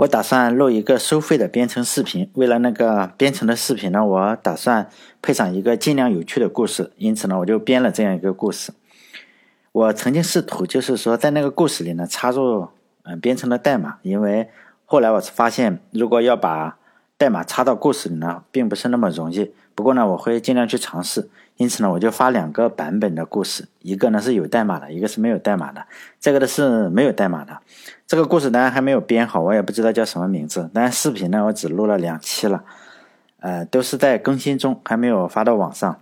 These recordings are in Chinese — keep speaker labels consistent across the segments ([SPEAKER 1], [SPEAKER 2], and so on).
[SPEAKER 1] 我打算录一个收费的编程视频。为了那个编程的视频呢，我打算配上一个尽量有趣的故事，因此呢，我就编了这样一个故事。我曾经试图就是说在那个故事里呢插入嗯编程的代码，因为后来我发现如果要把代码插到故事里呢，并不是那么容易。不过呢，我会尽量去尝试。因此呢，我就发两个版本的故事，一个呢是有代码的，一个是没有代码的。这个的是没有代码的。这个故事当然还没有编好，我也不知道叫什么名字。但是视频呢，我只录了两期了，呃，都是在更新中，还没有发到网上。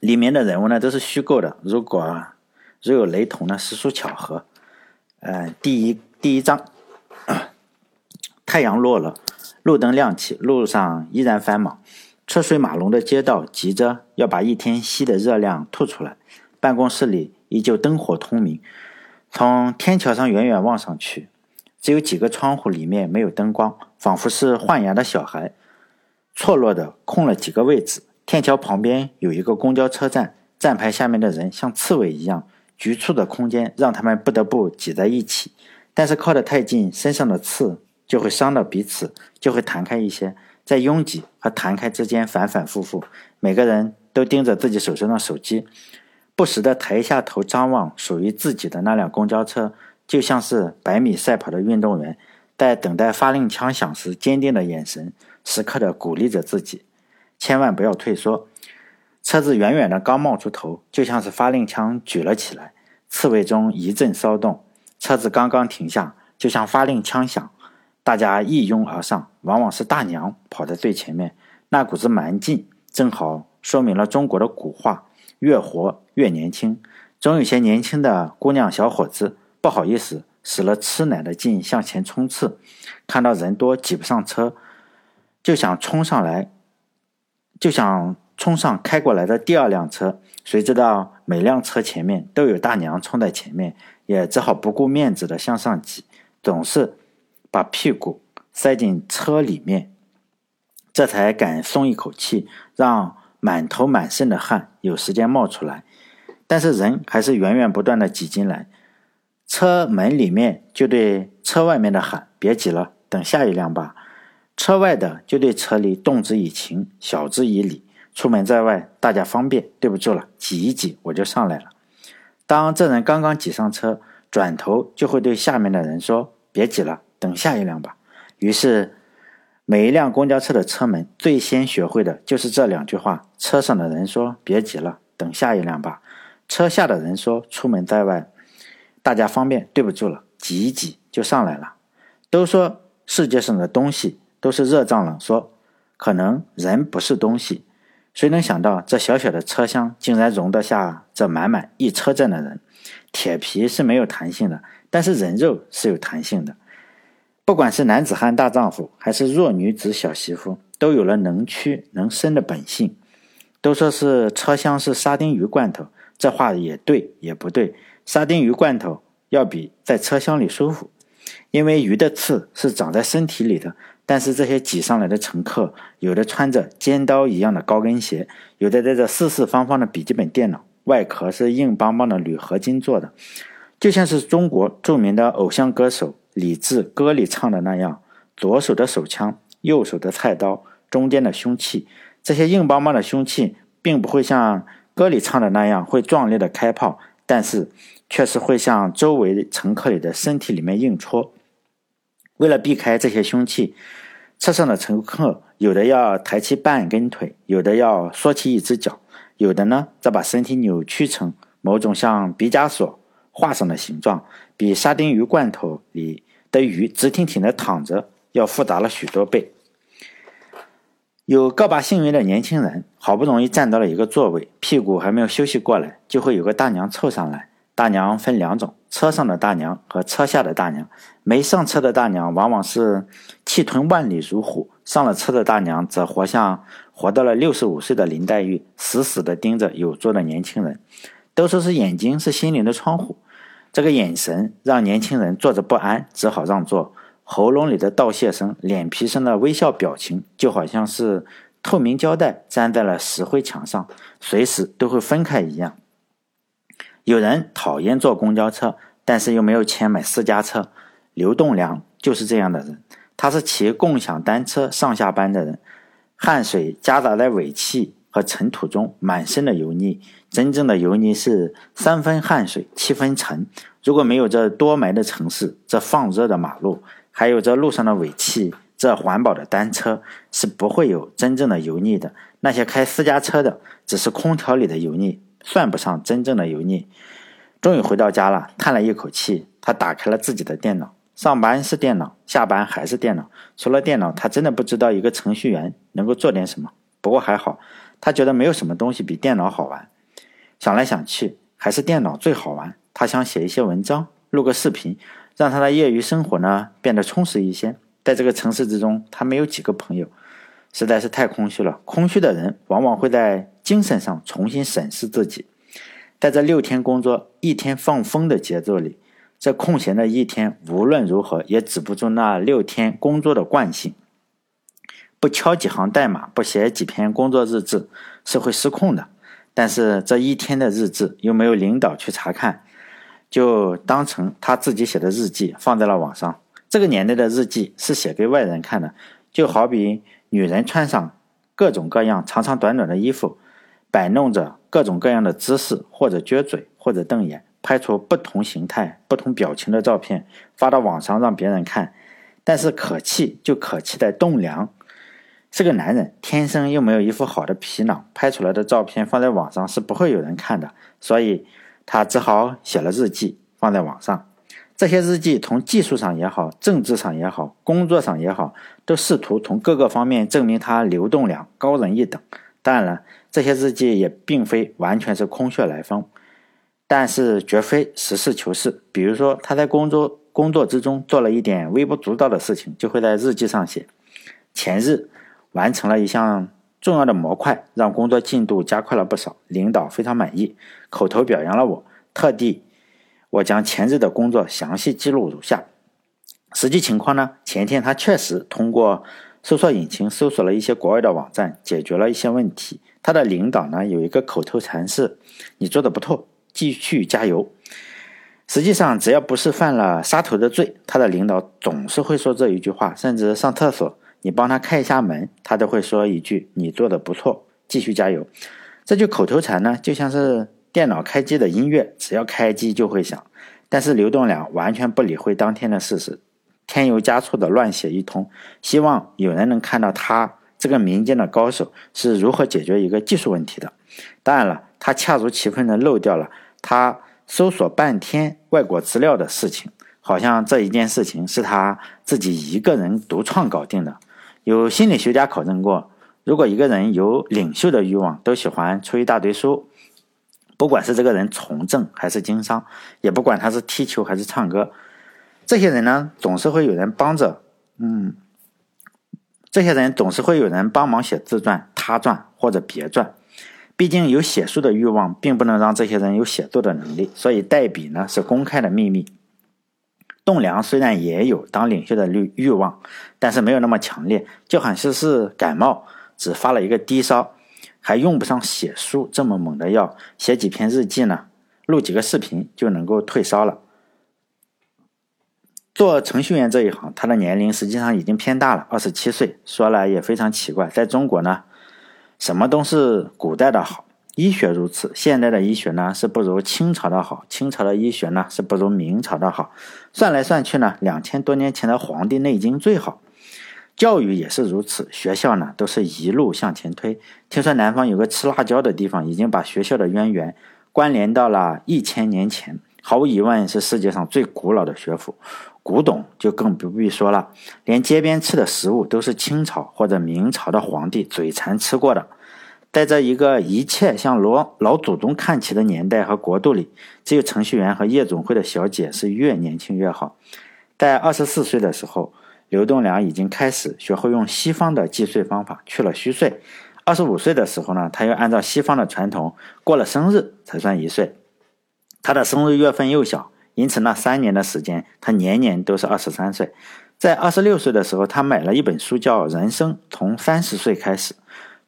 [SPEAKER 1] 里面的人物呢都是虚构的，如果如有雷同呢，实属巧合。呃，第一第一章，太阳落了，路灯亮起，路上依然繁忙。车水马龙的街道，急着要把一天吸的热量吐出来。办公室里依旧灯火通明。从天桥上远远望上去，只有几个窗户里面没有灯光，仿佛是换牙的小孩，错落的空了几个位置。天桥旁边有一个公交车站，站牌下面的人像刺猬一样，局促的空间让他们不得不挤在一起。但是靠得太近，身上的刺就会伤到彼此，就会弹开一些。在拥挤和弹开之间反反复复，每个人都盯着自己手中的手机，不时地抬一下头张望属于自己的那辆公交车，就像是百米赛跑的运动员，在等待发令枪响时，坚定的眼神时刻地鼓励着自己，千万不要退缩。车子远远的刚冒出头，就像是发令枪举了起来，刺猬中一阵骚动。车子刚刚停下，就像发令枪响。大家一拥而上，往往是大娘跑在最前面。那股子蛮劲，正好说明了中国的古话：越活越年轻。总有些年轻的姑娘小伙子不好意思，使了吃奶的劲向前冲刺，看到人多挤不上车，就想冲上来，就想冲上开过来的第二辆车。谁知道每辆车前面都有大娘冲在前面，也只好不顾面子的向上挤，总是。把屁股塞进车里面，这才敢松一口气，让满头满身的汗有时间冒出来。但是人还是源源不断的挤进来，车门里面就对车外面的喊：“别挤了，等下一辆吧。”车外的就对车里动之以情，晓之以理。出门在外，大家方便，对不住了，挤一挤我就上来了。当这人刚刚挤上车，转头就会对下面的人说：“别挤了。”等下一辆吧。于是，每一辆公交车的车门最先学会的就是这两句话。车上的人说：“别急了，等下一辆吧。”车下的人说：“出门在外，大家方便，对不住了，挤一挤就上来了。”都说世界上的东西都是热胀冷缩，可能人不是东西。谁能想到这小小的车厢竟然容得下这满满一车站的人？铁皮是没有弹性的，但是人肉是有弹性的。不管是男子汉大丈夫，还是弱女子小媳妇，都有了能屈能伸的本性。都说是车厢是沙丁鱼罐头，这话也对也不对。沙丁鱼罐头要比在车厢里舒服，因为鱼的刺是长在身体里的。但是这些挤上来的乘客，有的穿着尖刀一样的高跟鞋，有的带着四四方方的笔记本电脑，外壳是硬邦邦的铝合金做的，就像是中国著名的偶像歌手。李志歌里唱的那样，左手的手枪，右手的菜刀，中间的凶器，这些硬邦邦的凶器，并不会像歌里唱的那样会壮烈的开炮，但是却是会向周围乘客里的身体里面硬戳。为了避开这些凶器，车上的乘客有的要抬起半根腿，有的要缩起一只脚，有的呢则把身体扭曲成某种像毕加索。画上的形状比沙丁鱼罐头里的鱼直挺挺的躺着要复杂了许多倍。有个把幸运的年轻人，好不容易站到了一个座位，屁股还没有休息过来，就会有个大娘凑上来。大娘分两种：车上的大娘和车下的大娘。没上车的大娘往往是气吞万里如虎，上了车的大娘则活像活到了六十五岁的林黛玉，死死地盯着有座的年轻人。都说是眼睛是心灵的窗户，这个眼神让年轻人坐着不安，只好让座。喉咙里的道谢声，脸皮上的微笑表情，就好像是透明胶带粘在了石灰墙上，随时都会分开一样。有人讨厌坐公交车，但是又没有钱买私家车。刘栋梁就是这样的人，他是骑共享单车上下班的人，汗水夹杂在尾气和尘土中，满身的油腻。真正的油腻是三分汗水七分尘。如果没有这多霾的城市，这放热的马路，还有这路上的尾气，这环保的单车，是不会有真正的油腻的。那些开私家车的，只是空调里的油腻，算不上真正的油腻。终于回到家了，叹了一口气，他打开了自己的电脑。上班是电脑，下班还是电脑。除了电脑，他真的不知道一个程序员能够做点什么。不过还好，他觉得没有什么东西比电脑好玩。想来想去，还是电脑最好玩。他想写一些文章，录个视频，让他的业余生活呢变得充实一些。在这个城市之中，他没有几个朋友，实在是太空虚了。空虚的人往往会在精神上重新审视自己。在这六天工作、一天放风的节奏里。这空闲的一天，无论如何也止不住那六天工作的惯性。不敲几行代码，不写几篇工作日志，是会失控的。但是这一天的日志又没有领导去查看，就当成他自己写的日记放在了网上。这个年代的日记是写给外人看的，就好比女人穿上各种各样长长短短的衣服，摆弄着各种各样的姿势，或者撅嘴，或者瞪眼。拍出不同形态、不同表情的照片，发到网上让别人看。但是可气就可气在栋梁是个男人，天生又没有一副好的皮囊，拍出来的照片放在网上是不会有人看的。所以他只好写了日记放在网上。这些日记从技术上也好，政治上也好，工作上也好，都试图从各个方面证明他刘栋梁高人一等。当然了，这些日记也并非完全是空穴来风。但是绝非实事求是。比如说，他在工作工作之中做了一点微不足道的事情，就会在日记上写：前日完成了一项重要的模块，让工作进度加快了不少，领导非常满意，口头表扬了我。特地，我将前日的工作详细记录如下。实际情况呢？前天他确实通过搜索引擎搜索了一些国外的网站，解决了一些问题。他的领导呢有一个口头禅是：“你做的不错。”继续加油。实际上，只要不是犯了杀头的罪，他的领导总是会说这一句话。甚至上厕所，你帮他开一下门，他都会说一句：“你做的不错，继续加油。”这句口头禅呢，就像是电脑开机的音乐，只要开机就会响。但是刘栋梁完全不理会当天的事实，添油加醋的乱写一通，希望有人能看到他这个民间的高手是如何解决一个技术问题的。当然了，他恰如其分的漏掉了。他搜索半天外国资料的事情，好像这一件事情是他自己一个人独创搞定的。有心理学家考证过，如果一个人有领袖的欲望，都喜欢出一大堆书，不管是这个人从政还是经商，也不管他是踢球还是唱歌，这些人呢，总是会有人帮着，嗯，这些人总是会有人帮忙写自传、他传或者别传。毕竟有写书的欲望，并不能让这些人有写作的能力，所以代笔呢是公开的秘密。栋梁虽然也有当领袖的欲欲望，但是没有那么强烈，就好像是感冒，只发了一个低烧，还用不上写书这么猛的药，写几篇日记呢，录几个视频就能够退烧了。做程序员这一行，他的年龄实际上已经偏大了，二十七岁，说来也非常奇怪，在中国呢。什么都是古代的好，医学如此，现代的医学呢是不如清朝的好，清朝的医学呢是不如明朝的好，算来算去呢，两千多年前的《黄帝内经》最好。教育也是如此，学校呢都是一路向前推。听说南方有个吃辣椒的地方，已经把学校的渊源关联到了一千年前，毫无疑问是世界上最古老的学府。古董就更不必说了，连街边吃的食物都是清朝或者明朝的皇帝嘴馋吃过的。在这一个一切向罗老祖宗看齐的年代和国度里，只有程序员和夜总会的小姐是越年轻越好。在二十四岁的时候，刘栋梁已经开始学会用西方的计税方法去了虚岁。二十五岁的时候呢，他又按照西方的传统过了生日才算一岁。他的生日月份又小。因此，那三年的时间，他年年都是二十三岁。在二十六岁的时候，他买了一本书，叫《人生从三十岁开始》，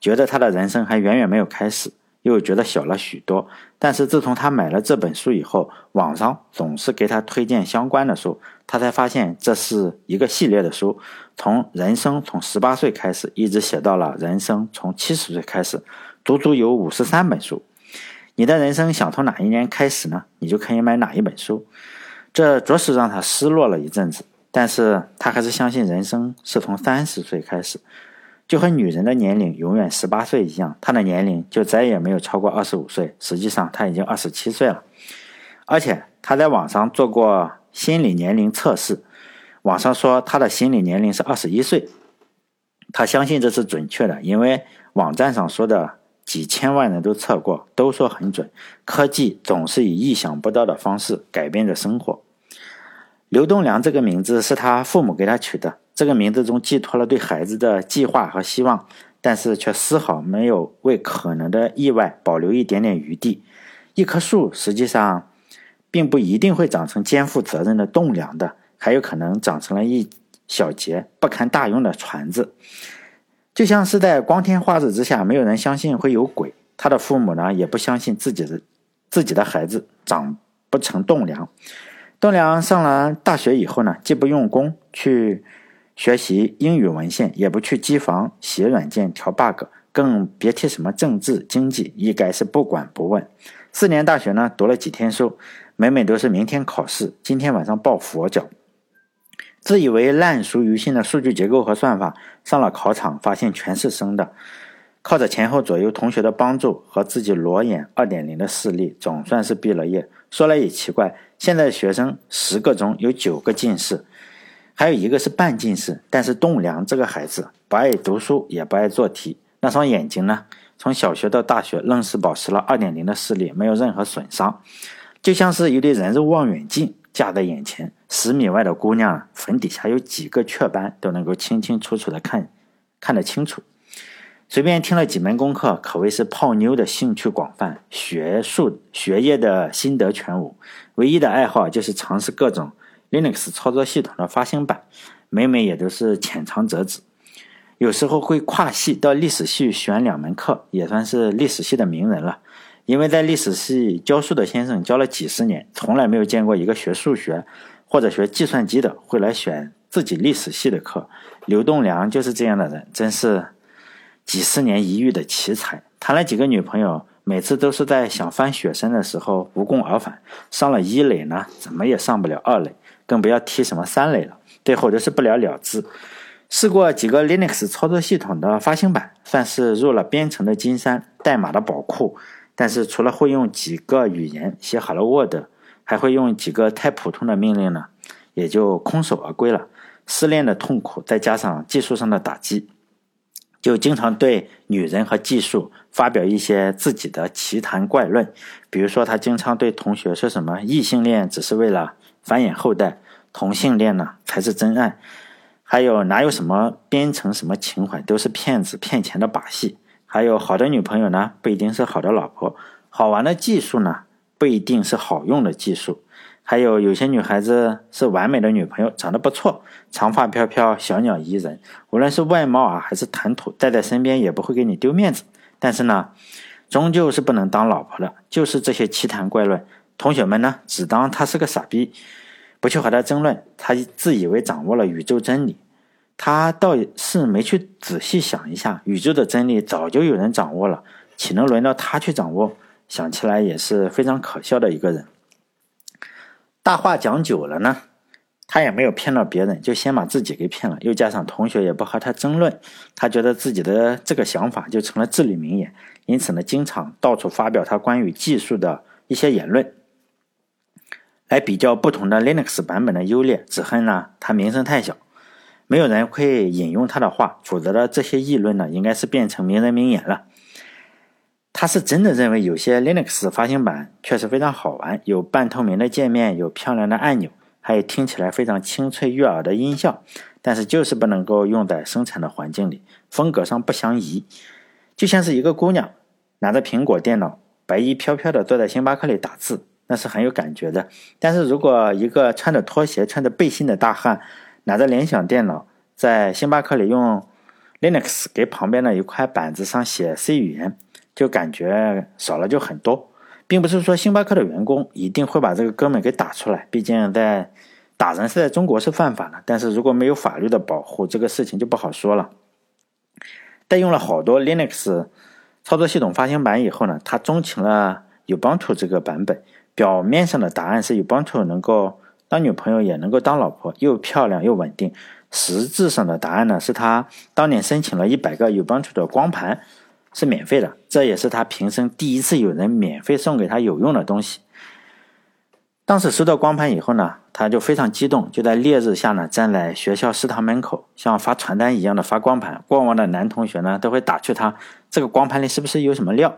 [SPEAKER 1] 觉得他的人生还远远没有开始。又觉得小了许多。但是自从他买了这本书以后，网上总是给他推荐相关的书，他才发现这是一个系列的书，从人生从十八岁开始，一直写到了人生从七十岁开始，足足有五十三本书。你的人生想从哪一年开始呢？你就可以买哪一本书。这着实让他失落了一阵子，但是他还是相信人生是从三十岁开始。就和女人的年龄永远十八岁一样，她的年龄就再也没有超过二十五岁。实际上，她已经二十七岁了，而且她在网上做过心理年龄测试，网上说她的心理年龄是二十一岁。她相信这是准确的，因为网站上说的几千万人都测过，都说很准。科技总是以意想不到的方式改变着生活。刘栋梁这个名字是他父母给他取的。这个名字中寄托了对孩子的计划和希望，但是却丝毫没有为可能的意外保留一点点余地。一棵树实际上并不一定会长成肩负责任的栋梁的，还有可能长成了一小节不堪大用的船子。就像是在光天化日之下，没有人相信会有鬼，他的父母呢也不相信自己的自己的孩子长不成栋梁。栋梁上了大学以后呢，既不用功去。学习英语文献，也不去机房写软件调 bug，更别提什么政治经济，一概是不管不问。四年大学呢，读了几天书，每每都是明天考试，今天晚上抱佛脚。自以为烂熟于心的数据结构和算法，上了考场发现全是生的。靠着前后左右同学的帮助和自己裸眼二点零的视力，总算是毕了业。说来也奇怪，现在学生十个中有九个近视。还有一个是半近视，但是栋梁这个孩子不爱读书，也不爱做题。那双眼睛呢？从小学到大学，愣是保持了二点零的视力，没有任何损伤，就像是一对人肉望远镜架在眼前，十米外的姑娘粉底下有几个雀斑都能够清清楚楚的看，看得清楚。随便听了几门功课，可谓是泡妞的兴趣广泛，学术学业的心得全无，唯一的爱好就是尝试各种。Linux 操作系统的发行版，每每也都是浅尝辄止。有时候会跨系到历史系选两门课，也算是历史系的名人了。因为在历史系教书的先生教了几十年，从来没有见过一个学数学或者学计算机的会来选自己历史系的课。刘栋梁就是这样的人，真是几十年一遇的奇才。谈了几个女朋友。每次都是在想翻雪山的时候无功而返，上了一垒呢，怎么也上不了二垒，更不要提什么三类了。最后就是不了了之。试过几个 Linux 操作系统的发行版，算是入了编程的金山，代码的宝库。但是除了会用几个语言写好了 Word，还会用几个太普通的命令呢，也就空手而归了。失恋的痛苦，再加上技术上的打击。就经常对女人和技术发表一些自己的奇谈怪论，比如说他经常对同学说什么异性恋只是为了繁衍后代，同性恋呢才是真爱，还有哪有什么编程什么情怀都是骗子骗钱的把戏，还有好的女朋友呢不一定是好的老婆，好玩的技术呢不一定是好用的技术。还有有些女孩子是完美的女朋友，长得不错，长发飘飘，小鸟依人。无论是外貌啊，还是谈吐，带在身边也不会给你丢面子。但是呢，终究是不能当老婆的。就是这些奇谈怪论，同学们呢，只当他是个傻逼，不去和他争论。他自以为掌握了宇宙真理，他倒是没去仔细想一下，宇宙的真理早就有人掌握了，岂能轮到他去掌握？想起来也是非常可笑的一个人。大话讲久了呢，他也没有骗到别人，就先把自己给骗了。又加上同学也不和他争论，他觉得自己的这个想法就成了至理名言。因此呢，经常到处发表他关于技术的一些言论，来比较不同的 Linux 版本的优劣。只恨呢，它名声太小，没有人会引用他的话，否则的这些议论呢，应该是变成名人名言了。他是真的认为有些 Linux 发行版确实非常好玩，有半透明的界面，有漂亮的按钮，还有听起来非常清脆悦耳的音效，但是就是不能够用在生产的环境里，风格上不相宜。就像是一个姑娘拿着苹果电脑，白衣飘飘的坐在星巴克里打字，那是很有感觉的。但是如果一个穿着拖鞋、穿着背心的大汉拿着联想电脑，在星巴克里用 Linux 给旁边的一块板子上写 C 语言，就感觉少了就很多。并不是说星巴克的员工一定会把这个哥们给打出来，毕竟在打人是在中国是犯法的。但是如果没有法律的保护，这个事情就不好说了。在用了好多 Linux 操作系统发行版以后呢，他钟情了 Ubuntu 这个版本。表面上的答案是 Ubuntu 能够当女朋友也能够当老婆，又漂亮又稳定。实质上的答案呢，是他当年申请了一百个 Ubuntu 的光盘。是免费的，这也是他平生第一次有人免费送给他有用的东西。当时收到光盘以后呢，他就非常激动，就在烈日下呢，站在学校食堂门口，像发传单一样的发光盘。过往的男同学呢，都会打趣他这个光盘里是不是有什么料，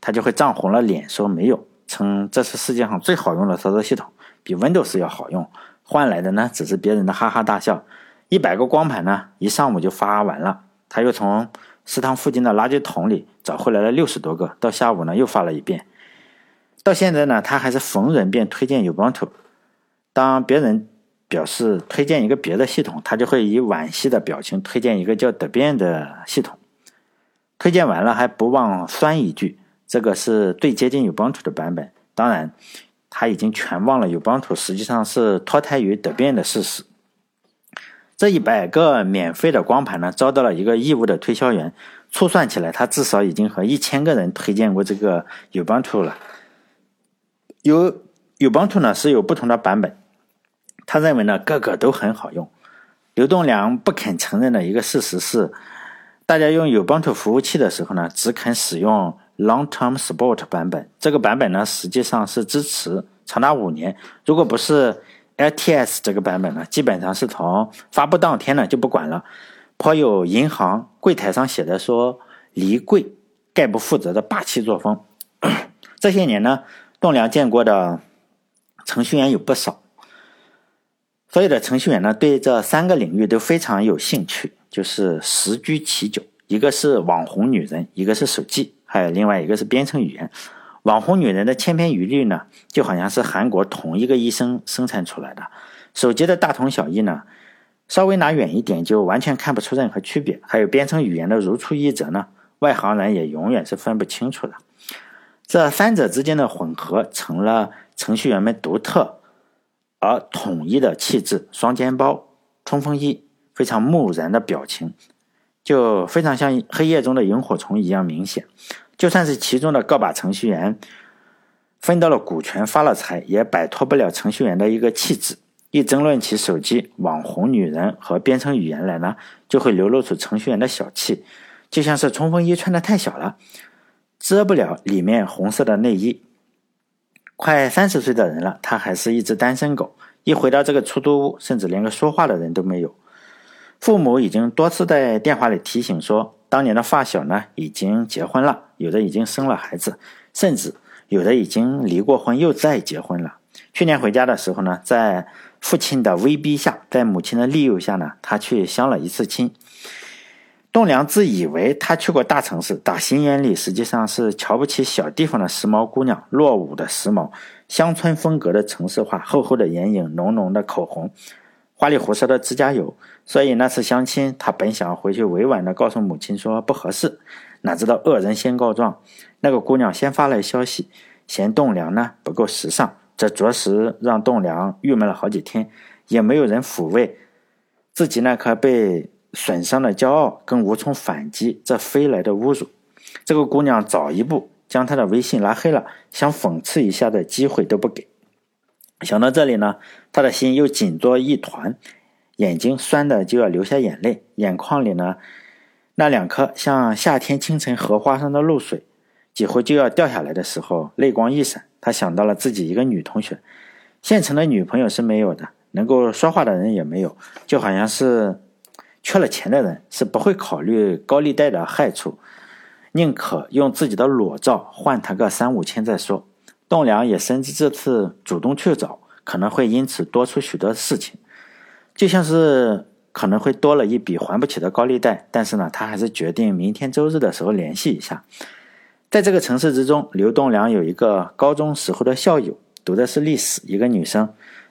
[SPEAKER 1] 他就会涨红了脸说没有，称这是世界上最好用的操作系统，比 Windows 要好用。换来的呢，只是别人的哈哈大笑。一百个光盘呢，一上午就发完了。他又从。食堂附近的垃圾桶里找回来了六十多个，到下午呢又发了一遍。到现在呢，他还是逢人便推荐 Ubuntu。当别人表示推荐一个别的系统，他就会以惋惜的表情推荐一个叫 Debian 的系统。推荐完了还不忘酸一句：“这个是最接近 Ubuntu 的版本。”当然，他已经全忘了 Ubuntu 实际上是脱胎于 Debian 的事实。这一百个免费的光盘呢，遭到了一个义务的推销员，粗算起来，他至少已经和一千个人推荐过这个 Ubuntu 了。有 Ubuntu 呢是有不同的版本，他认为呢个个都很好用。刘栋梁不肯承认的一个事实是，大家用 Ubuntu 服务器的时候呢，只肯使用 Long Term Support 版本，这个版本呢实际上是支持长达五年，如果不是。LTS 这个版本呢，基本上是从发布当天呢就不管了，颇有银行柜台上写的说“离柜概不负责”的霸气作风。这些年呢，栋梁见过的程序员有不少，所有的程序员呢对这三个领域都非常有兴趣，就是十居其九，一个是网红女人，一个是手机，还有另外一个是编程语言。网红女人的千篇一律呢，就好像是韩国同一个医生生产出来的。手机的大同小异呢，稍微拿远一点就完全看不出任何区别。还有编程语言的如出一辙呢，外行人也永远是分不清楚的。这三者之间的混合，成了程序员们独特而统一的气质：双肩包、冲锋衣、非常木然的表情，就非常像黑夜中的萤火虫一样明显。就算是其中的个把程序员分到了股权发了财，也摆脱不了程序员的一个气质。一争论起手机、网红女人和编程语言来呢，就会流露出程序员的小气，就像是冲锋衣穿的太小了，遮不了里面红色的内衣。快三十岁的人了，他还是一只单身狗。一回到这个出租屋，甚至连个说话的人都没有。父母已经多次在电话里提醒说。当年的发小呢，已经结婚了，有的已经生了孩子，甚至有的已经离过婚又再结婚了。去年回家的时候呢，在父亲的威逼下，在母亲的利诱下呢，他去相了一次亲。栋梁自以为他去过大城市，打心眼里实际上是瞧不起小地方的时髦姑娘，落伍的时髦，乡村风格的城市化，厚厚的眼影，浓浓的口红。花里胡哨的指甲油，所以那次相亲，他本想回去委婉的告诉母亲说不合适，哪知道恶人先告状，那个姑娘先发来消息，嫌栋梁呢不够时尚，这着实让栋梁郁闷了好几天，也没有人抚慰自己那颗被损伤的骄傲，更无从反击这飞来的侮辱。这个姑娘早一步将他的微信拉黑了，想讽刺一下的机会都不给。想到这里呢，他的心又紧作一团，眼睛酸的就要流下眼泪，眼眶里呢，那两颗像夏天清晨荷花上的露水，几乎就要掉下来的时候，泪光一闪，他想到了自己一个女同学，现成的女朋友是没有的，能够说话的人也没有，就好像是缺了钱的人，是不会考虑高利贷的害处，宁可用自己的裸照换他个三五千再说。栋梁也深知这次主动去找，可能会因此多出许多事情，就像是可能会多了一笔还不起的高利贷。但是呢，他还是决定明天周日的时候联系一下。在这个城市之中，刘栋梁有一个高中时候的校友，读的是历史，一个女生。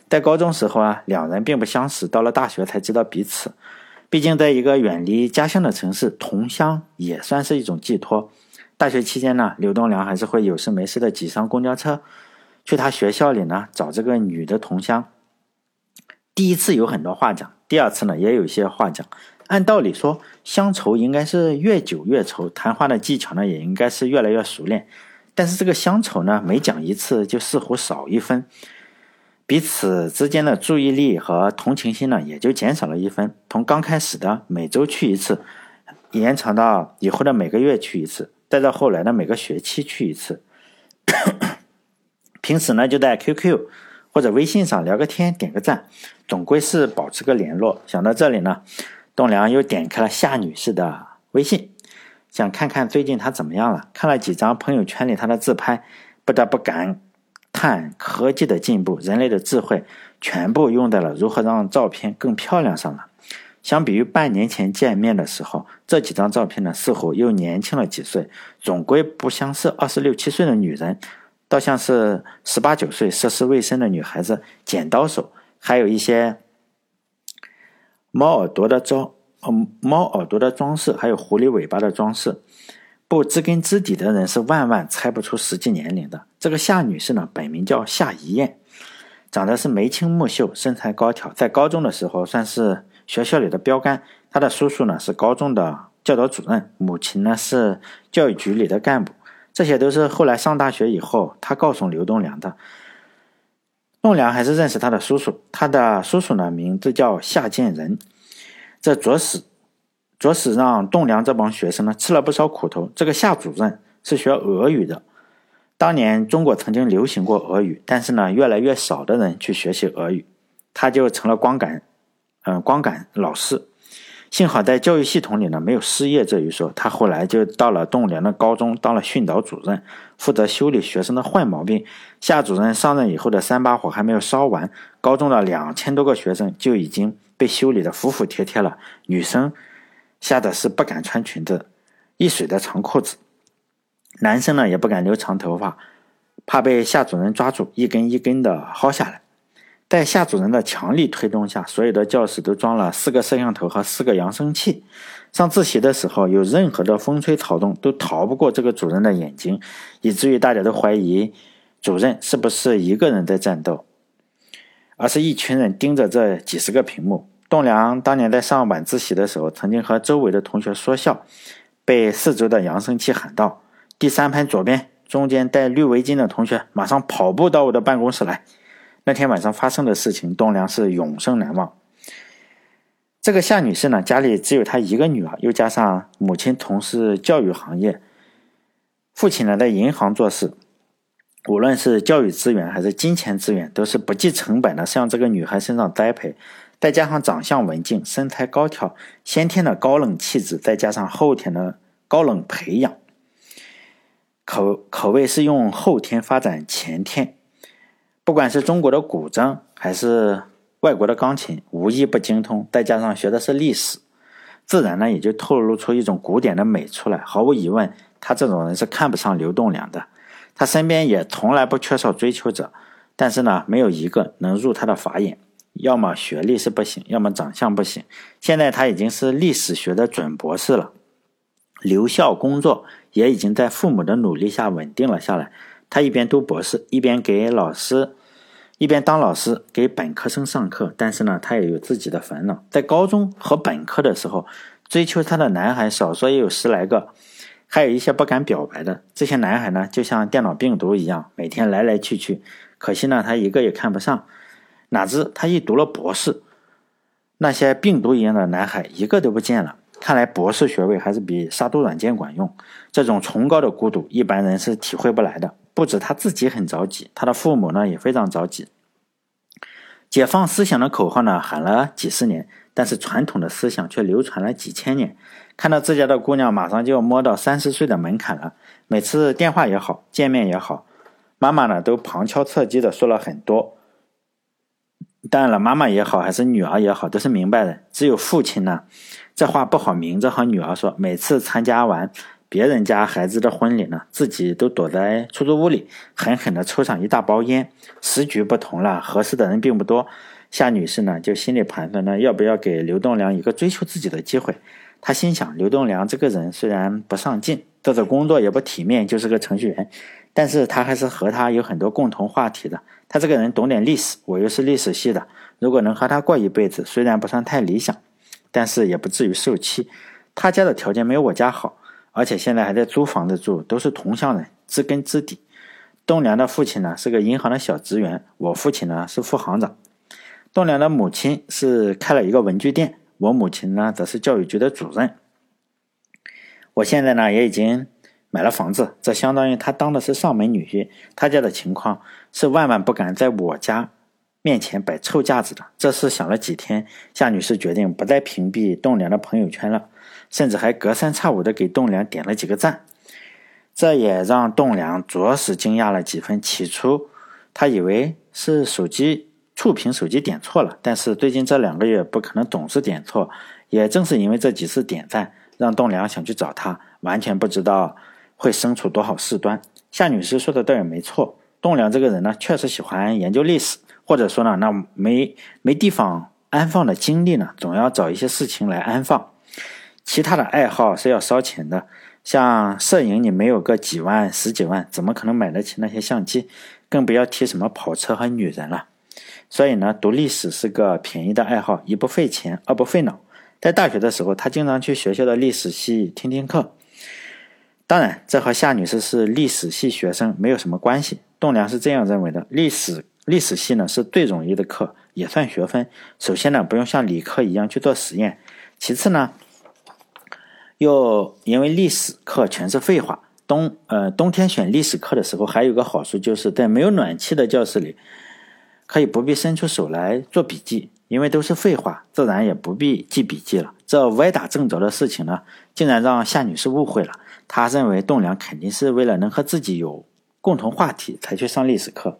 [SPEAKER 1] 在高中时候啊，两人并不相识，到了大学才知道彼此。毕竟在一个远离家乡的城市，同乡也算是一种寄托。大学期间呢，刘栋梁还是会有事没事的挤上公交车，去他学校里呢找这个女的同乡。第一次有很多话讲，第二次呢也有一些话讲。按道理说，乡愁应该是越久越愁，谈话的技巧呢也应该是越来越熟练。但是这个乡愁呢，每讲一次就似乎少一分，彼此之间的注意力和同情心呢也就减少了一分。从刚开始的每周去一次，延长到以后的每个月去一次，再到后来的每个学期去一次。平时呢就在 QQ 或者微信上聊个天，点个赞，总归是保持个联络。想到这里呢。栋梁又点开了夏女士的微信，想看看最近她怎么样了。看了几张朋友圈里她的自拍，不得不感叹科技的进步，人类的智慧全部用在了如何让照片更漂亮上了。相比于半年前见面的时候，这几张照片呢，似乎又年轻了几岁。总归不像是二十六七岁的女人，倒像是十八九岁涉世未深的女孩子，剪刀手，还有一些。猫耳朵的装，嗯，猫耳朵的装饰，还有狐狸尾巴的装饰，不知根知底的人是万万猜不出实际年龄的。这个夏女士呢，本名叫夏怡燕，长得是眉清目秀，身材高挑，在高中的时候算是学校里的标杆。她的叔叔呢是高中的教导主任，母亲呢是教育局里的干部。这些都是后来上大学以后，他告诉刘栋梁的。栋梁还是认识他的叔叔，他的叔叔呢名字叫夏建仁，这着实着实让栋梁这帮学生呢吃了不少苦头。这个夏主任是学俄语的，当年中国曾经流行过俄语，但是呢越来越少的人去学习俄语，他就成了光杆，嗯，光杆老师。幸好在教育系统里呢没有失业这一说，他后来就到了栋梁的高中当了训导主任，负责修理学生的坏毛病。夏主任上任以后的三把火还没有烧完，高中的两千多个学生就已经被修理的服服帖帖了。女生吓得是不敢穿裙子，一水的长裤子；男生呢也不敢留长头发，怕被夏主任抓住一根一根的薅下来。在夏主任的强力推动下，所有的教室都装了四个摄像头和四个扬声器。上自习的时候，有任何的风吹草动都逃不过这个主任的眼睛，以至于大家都怀疑主任是不是一个人在战斗，而是一群人盯着这几十个屏幕。栋梁当年在上晚自习的时候，曾经和周围的同学说笑，被四周的扬声器喊到：“第三排左边，中间戴绿围巾的同学，马上跑步到我的办公室来。”那天晚上发生的事情，栋梁是永生难忘。这个夏女士呢，家里只有她一个女儿，又加上母亲从事教育行业，父亲呢在银行做事，无论是教育资源还是金钱资源，都是不计成本的向这个女孩身上栽培。再加上长相文静、身材高挑、先天的高冷气质，再加上后天的高冷培养，可可谓是用后天发展前天。不管是中国的古筝还是外国的钢琴，无一不精通。再加上学的是历史，自然呢也就透露出一种古典的美出来。毫无疑问，他这种人是看不上刘栋梁的。他身边也从来不缺少追求者，但是呢，没有一个能入他的法眼。要么学历是不行，要么长相不行。现在他已经是历史学的准博士了，留校工作也已经在父母的努力下稳定了下来。他一边读博士，一边给老师。一边当老师给本科生上课，但是呢，他也有自己的烦恼。在高中和本科的时候，追求他的男孩少说也有十来个，还有一些不敢表白的。这些男孩呢，就像电脑病毒一样，每天来来去去。可惜呢，他一个也看不上。哪知他一读了博士，那些病毒一样的男孩一个都不见了。看来博士学位还是比杀毒软件管用。这种崇高的孤独，一般人是体会不来的。不止他自己很着急，他的父母呢也非常着急。解放思想的口号呢喊了几十年，但是传统的思想却流传了几千年。看到自家的姑娘马上就要摸到三十岁的门槛了，每次电话也好，见面也好，妈妈呢都旁敲侧击的说了很多。当然了，妈妈也好，还是女儿也好，都是明白的。只有父亲呢，这话不好明着和女儿说。每次参加完。别人家孩子的婚礼呢，自己都躲在出租屋里，狠狠地抽上一大包烟。时局不同了，合适的人并不多。夏女士呢，就心里盘算呢，要不要给刘栋梁一个追求自己的机会？她心想，刘栋梁这个人虽然不上进，做做工作也不体面，就是个程序员。但是他还是和他有很多共同话题的。他这个人懂点历史，我又是历史系的，如果能和他过一辈子，虽然不算太理想，但是也不至于受气。他家的条件没有我家好，而且现在还在租房子住，都是同乡人，知根知底。栋梁的父亲呢是个银行的小职员，我父亲呢是副行长。栋梁的母亲是开了一个文具店，我母亲呢则是教育局的主任。我现在呢也已经买了房子，这相当于他当的是上门女婿。他家的情况是万万不敢在我家面前摆臭架子的。这事想了几天，夏女士决定不再屏蔽栋梁的朋友圈了，甚至还隔三差五的给栋梁点了几个赞。这也让栋梁着实惊讶了几分。起初他以为是手机触屏手机点错了，但是最近这两个月不可能总是点错。也正是因为这几次点赞。让栋梁想去找他，完全不知道会生出多少事端。夏女士说的倒也没错，栋梁这个人呢，确实喜欢研究历史，或者说呢，那没没地方安放的精力呢，总要找一些事情来安放。其他的爱好是要烧钱的，像摄影，你没有个几万、十几万，怎么可能买得起那些相机？更不要提什么跑车和女人了。所以呢，读历史是个便宜的爱好，一不费钱，二不费脑。在大学的时候，他经常去学校的历史系听听课。当然，这和夏女士是历史系学生没有什么关系。栋梁是这样认为的：历史历史系呢是最容易的课，也算学分。首先呢，不用像理科一样去做实验；其次呢，又因为历史课全是废话。冬呃冬天选历史课的时候，还有个好处，就是在没有暖气的教室里，可以不必伸出手来做笔记。因为都是废话，自然也不必记笔记了。这歪打正着的事情呢，竟然让夏女士误会了。她认为栋梁肯定是为了能和自己有共同话题才去上历史课，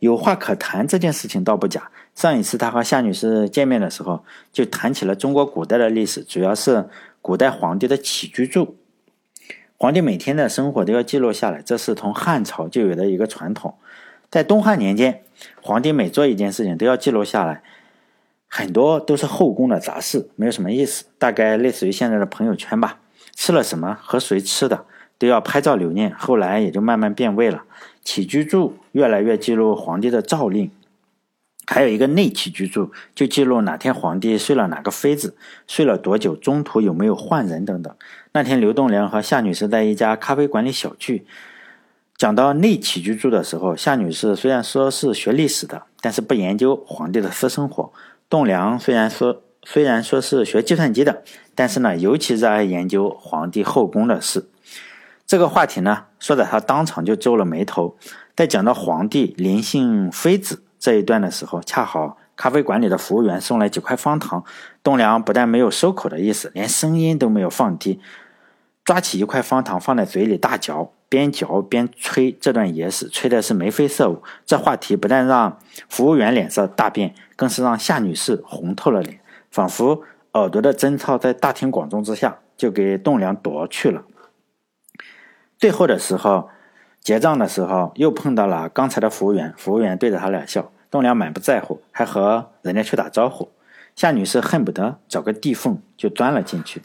[SPEAKER 1] 有话可谈这件事情倒不假。上一次他和夏女士见面的时候，就谈起了中国古代的历史，主要是古代皇帝的起居住。皇帝每天的生活都要记录下来，这是从汉朝就有的一个传统。在东汉年间，皇帝每做一件事情都要记录下来。很多都是后宫的杂事，没有什么意思，大概类似于现在的朋友圈吧。吃了什么和谁吃的都要拍照留念，后来也就慢慢变味了。起居住越来越记录皇帝的诏令，还有一个内起居住，就记录哪天皇帝睡了哪个妃子，睡了多久，中途有没有换人等等。那天刘栋梁和夏女士在一家咖啡馆里小聚，讲到内起居住的时候，夏女士虽然说是学历史的，但是不研究皇帝的私生活。栋梁虽然说虽然说是学计算机的，但是呢，尤其热爱研究皇帝后宫的事。这个话题呢，说的他当场就皱了眉头。在讲到皇帝临幸妃子这一段的时候，恰好咖啡馆里的服务员送来几块方糖。栋梁不但没有收口的意思，连声音都没有放低，抓起一块方糖放在嘴里大嚼。边嚼边吹这段野史，吹的是眉飞色舞。这话题不但让服务员脸色大变，更是让夏女士红透了脸，仿佛耳朵的贞操在大庭广众之下就给栋梁夺去了。最后的时候，结账的时候又碰到了刚才的服务员，服务员对着他俩笑，栋梁满不在乎，还和人家去打招呼。夏女士恨不得找个地缝就钻了进去。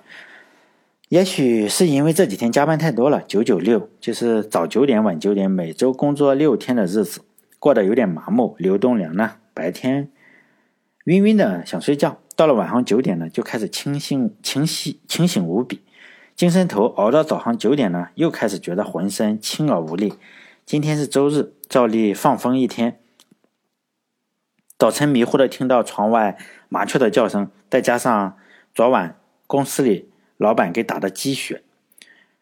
[SPEAKER 1] 也许是因为这几天加班太多了，九九六就是早九点晚九点，每周工作六天的日子，过得有点麻木。刘栋梁呢，白天晕晕的想睡觉，到了晚上九点呢，就开始清醒、清晰、清醒无比，精神头熬到早上九点呢，又开始觉得浑身轻而无力。今天是周日，照例放风一天。早晨迷糊的听到窗外麻雀的叫声，再加上昨晚公司里。老板给打的鸡血，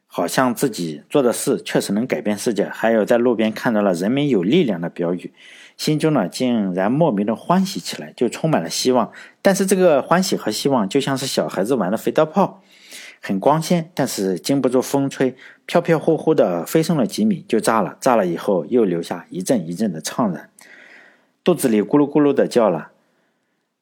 [SPEAKER 1] 好像自己做的事确实能改变世界。还有在路边看到了“人民有力量”的标语，心中呢竟然莫名的欢喜起来，就充满了希望。但是这个欢喜和希望就像是小孩子玩的飞刀炮，很光鲜，但是经不住风吹，飘飘忽忽的飞升了几米就炸了。炸了以后又留下一阵一阵的怅然，肚子里咕噜咕噜的叫了。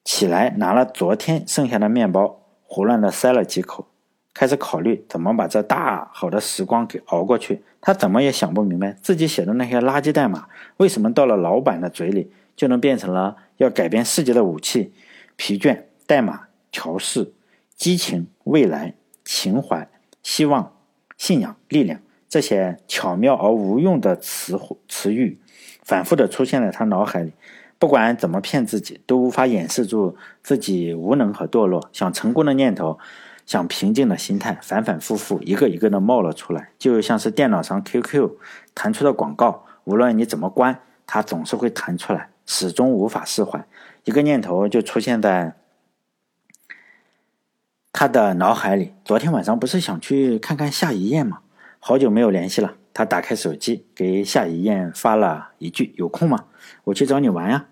[SPEAKER 1] 起来拿了昨天剩下的面包，胡乱的塞了几口。开始考虑怎么把这大好的时光给熬过去。他怎么也想不明白，自己写的那些垃圾代码，为什么到了老板的嘴里就能变成了要改变世界的武器？疲倦、代码、调试、激情、未来、情怀、希望、信仰、力量这些巧妙而无用的词词语，反复的出现在他脑海里。不管怎么骗自己，都无法掩饰住自己无能和堕落。想成功的念头，想平静的心态，反反复复，一个一个的冒了出来，就像是电脑上 QQ 弹出的广告，无论你怎么关，它总是会弹出来，始终无法释怀。一个念头就出现在他的脑海里。昨天晚上不是想去看看夏一燕吗？好久没有联系了。他打开手机，给夏一燕发了一句：“有空吗？我去找你玩呀。”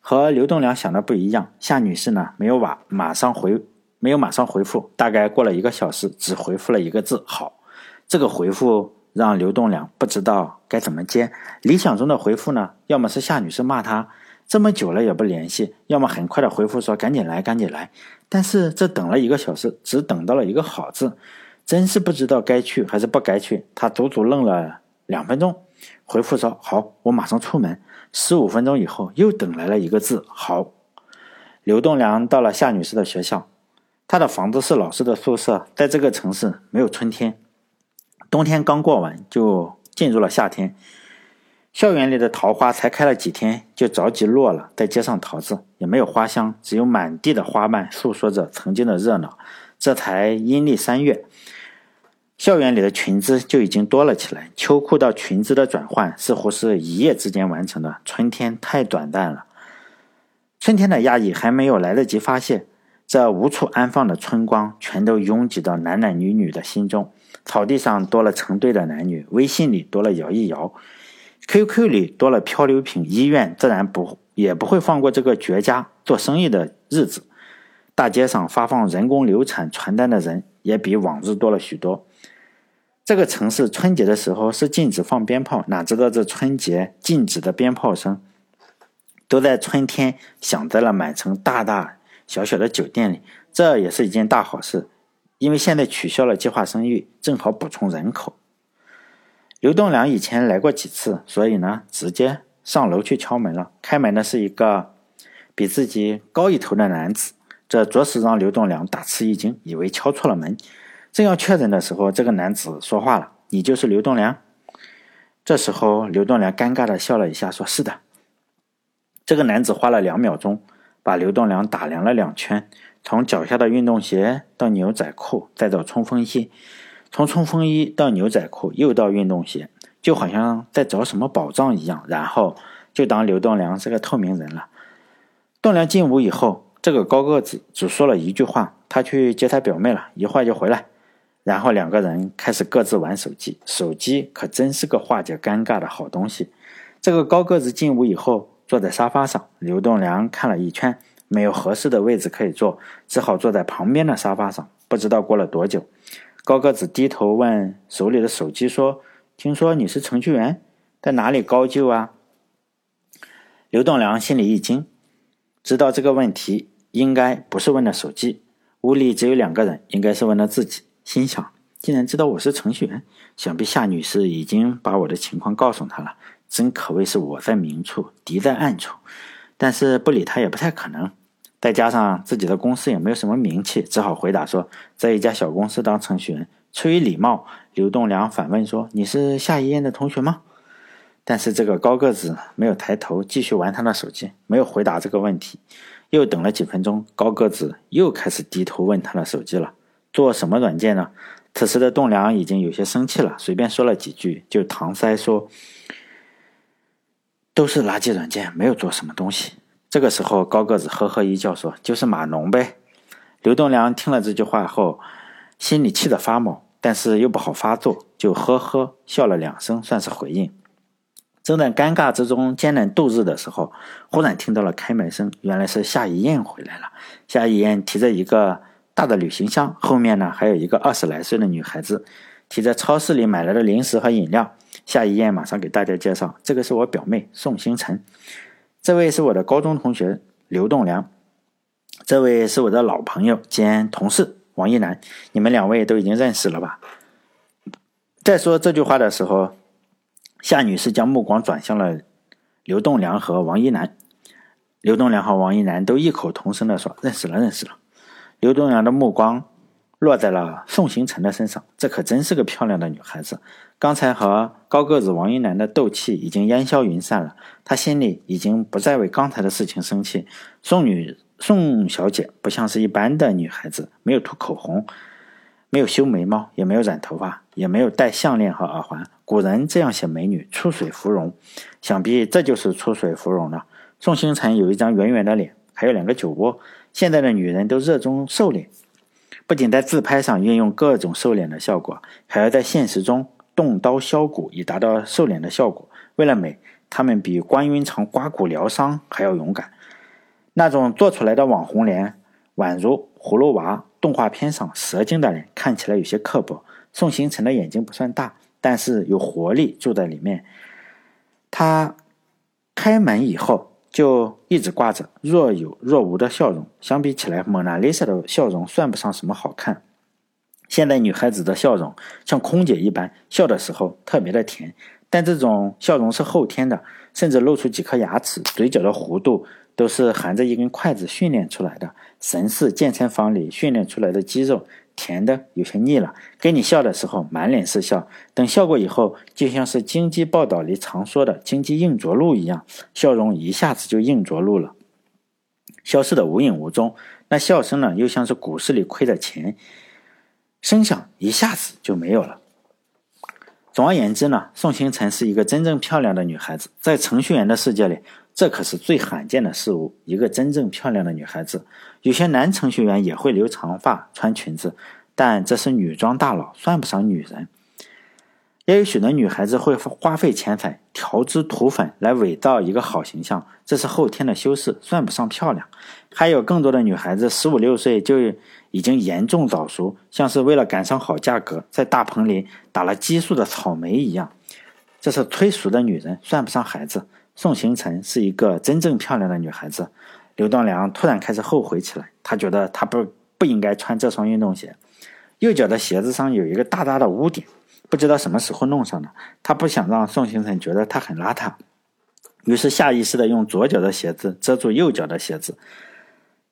[SPEAKER 1] 和刘栋梁想的不一样，夏女士呢没有马马上回，没有马上回复，大概过了一个小时，只回复了一个字“好”。这个回复让刘栋梁不知道该怎么接。理想中的回复呢，要么是夏女士骂他这么久了也不联系，要么很快的回复说“赶紧来，赶紧来”。但是这等了一个小时，只等到了一个“好”字。真是不知道该去还是不该去，他足足愣了两分钟，回复说：“好，我马上出门。”十五分钟以后，又等来了一个字：“好。”刘栋梁到了夏女士的学校，他的房子是老师的宿舍。在这个城市，没有春天，冬天刚过完就进入了夏天。校园里的桃花才开了几天，就着急落了，在街上桃子也没有花香，只有满地的花瓣诉说着曾经的热闹。这才阴历三月。校园里的裙子就已经多了起来，秋裤到裙子的转换似乎是一夜之间完成的。春天太短暂了，春天的压抑还没有来得及发泄，这无处安放的春光全都拥挤到男男女女的心中。草地上多了成对的男女，微信里多了摇一摇，QQ 里多了漂流瓶，医院自然不也不会放过这个绝佳做生意的日子。大街上发放人工流产传单的人也比往日多了许多。这个城市春节的时候是禁止放鞭炮，哪知道这春节禁止的鞭炮声，都在春天响在了满城大大小小的酒店里。这也是一件大好事，因为现在取消了计划生育，正好补充人口。刘栋梁以前来过几次，所以呢，直接上楼去敲门了。开门的是一个比自己高一头的男子，这着实让刘栋梁大吃一惊，以为敲错了门。正要确认的时候，这个男子说话了：“你就是刘栋梁。”这时候，刘栋梁尴尬的笑了一下，说：“是的。”这个男子花了两秒钟，把刘栋梁打量了两圈，从脚下的运动鞋到牛仔裤，再到冲锋衣，从冲锋衣到牛仔裤，又到运动鞋，就好像在找什么宝藏一样。然后就当刘栋梁是个透明人了。栋梁进屋以后，这个高个子只说了一句话：“他去接他表妹了，一会儿就回来。”然后两个人开始各自玩手机，手机可真是个化解尴尬的好东西。这个高个子进屋以后，坐在沙发上，刘栋梁看了一圈，没有合适的位置可以坐，只好坐在旁边的沙发上。不知道过了多久，高个子低头问手里的手机说：“听说你是程序员，在哪里高就啊？”刘栋梁心里一惊，知道这个问题应该不是问的手机，屋里只有两个人，应该是问了自己。心想，既然知道我是程序员，想必夏女士已经把我的情况告诉他了。真可谓是我在明处，敌在暗处。但是不理他也不太可能。再加上自己的公司也没有什么名气，只好回答说，在一家小公司当程序员。出于礼貌，刘栋梁反问说：“你是夏一燕的同学吗？”但是这个高个子没有抬头，继续玩他的手机，没有回答这个问题。又等了几分钟，高个子又开始低头问他的手机了。做什么软件呢？此时的栋梁已经有些生气了，随便说了几句，就搪塞说：“都是垃圾软件，没有做什么东西。”这个时候，高个子呵呵一笑说：“就是码农呗。”刘栋梁听了这句话后，心里气得发毛，但是又不好发作，就呵呵笑了两声，算是回应。正在尴尬之中艰难度日的时候，忽然听到了开门声，原来是夏一燕回来了。夏一燕提着一个。大的旅行箱后面呢，还有一个二十来岁的女孩子，提着超市里买来的零食和饮料。夏一燕马上给大家介绍：“这个是我表妹宋星辰，这位是我的高中同学刘栋梁，这位是我的老朋友兼同事王一楠。你们两位都已经认识了吧？”在说这句话的时候，夏女士将目光转向了刘栋梁和王一楠。刘栋梁和王一楠都异口同声地说：“认识了，认识了。”刘栋梁的目光落在了宋行成的身上。这可真是个漂亮的女孩子。刚才和高个子王英男的斗气已经烟消云散了，他心里已经不再为刚才的事情生气。宋女宋小姐不像是一般的女孩子，没有涂口红，没有修眉毛，也没有染头发，也没有戴项链和耳环。古人这样写美女：出水芙蓉。想必这就是出水芙蓉了。宋星辰有一张圆圆的脸，还有两个酒窝。现在的女人都热衷瘦脸，不仅在自拍上运用各种瘦脸的效果，还要在现实中动刀削骨以达到瘦脸的效果。为了美，他们比关云长刮骨疗伤还要勇敢。那种做出来的网红脸，宛如葫芦娃动画片上蛇精的脸，看起来有些刻薄。宋星辰的眼睛不算大，但是有活力住在里面。他开门以后。就一直挂着若有若无的笑容，相比起来，蒙娜丽莎的笑容算不上什么好看。现在女孩子的笑容像空姐一般，笑的时候特别的甜，但这种笑容是后天的，甚至露出几颗牙齿，嘴角的弧度都是含着一根筷子训练出来的，神似健身房里训练出来的肌肉。甜的有些腻了，跟你笑的时候满脸是笑，等笑过以后，就像是经济报道里常说的“经济硬着陆”一样，笑容一下子就硬着陆了，消失的无影无踪。那笑声呢，又像是股市里亏的钱，声响一下子就没有了。总而言之呢，宋星辰是一个真正漂亮的女孩子，在程序员的世界里。这可是最罕见的事物，一个真正漂亮的女孩子。有些男程序员也会留长发、穿裙子，但这是女装大佬，算不上女人。也有许多女孩子会花费钱财调脂涂粉来伪造一个好形象，这是后天的修饰，算不上漂亮。还有更多的女孩子十五六岁就已经严重早熟，像是为了赶上好价格，在大棚里打了激素的草莓一样，这是催熟的女人，算不上孩子。宋行成是一个真正漂亮的女孩子，刘栋梁突然开始后悔起来。他觉得他不不应该穿这双运动鞋，右脚的鞋子上有一个大大的污点，不知道什么时候弄上的。他不想让宋行成觉得他很邋遢，于是下意识的用左脚的鞋子遮住右脚的鞋子。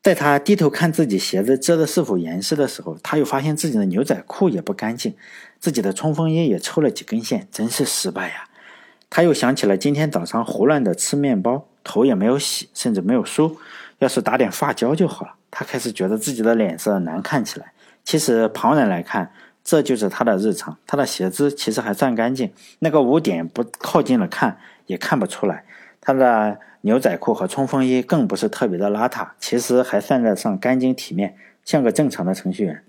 [SPEAKER 1] 在他低头看自己鞋子遮的是否严实的时候，他又发现自己的牛仔裤也不干净，自己的冲锋衣也抽了几根线，真是失败呀。他又想起了今天早上胡乱的吃面包，头也没有洗，甚至没有梳。要是打点发胶就好了。他开始觉得自己的脸色难看起来。其实旁人来看，这就是他的日常。他的鞋子其实还算干净，那个污点不靠近了看也看不出来。他的牛仔裤和冲锋衣更不是特别的邋遢，其实还算得上干净体面，像个正常的程序员。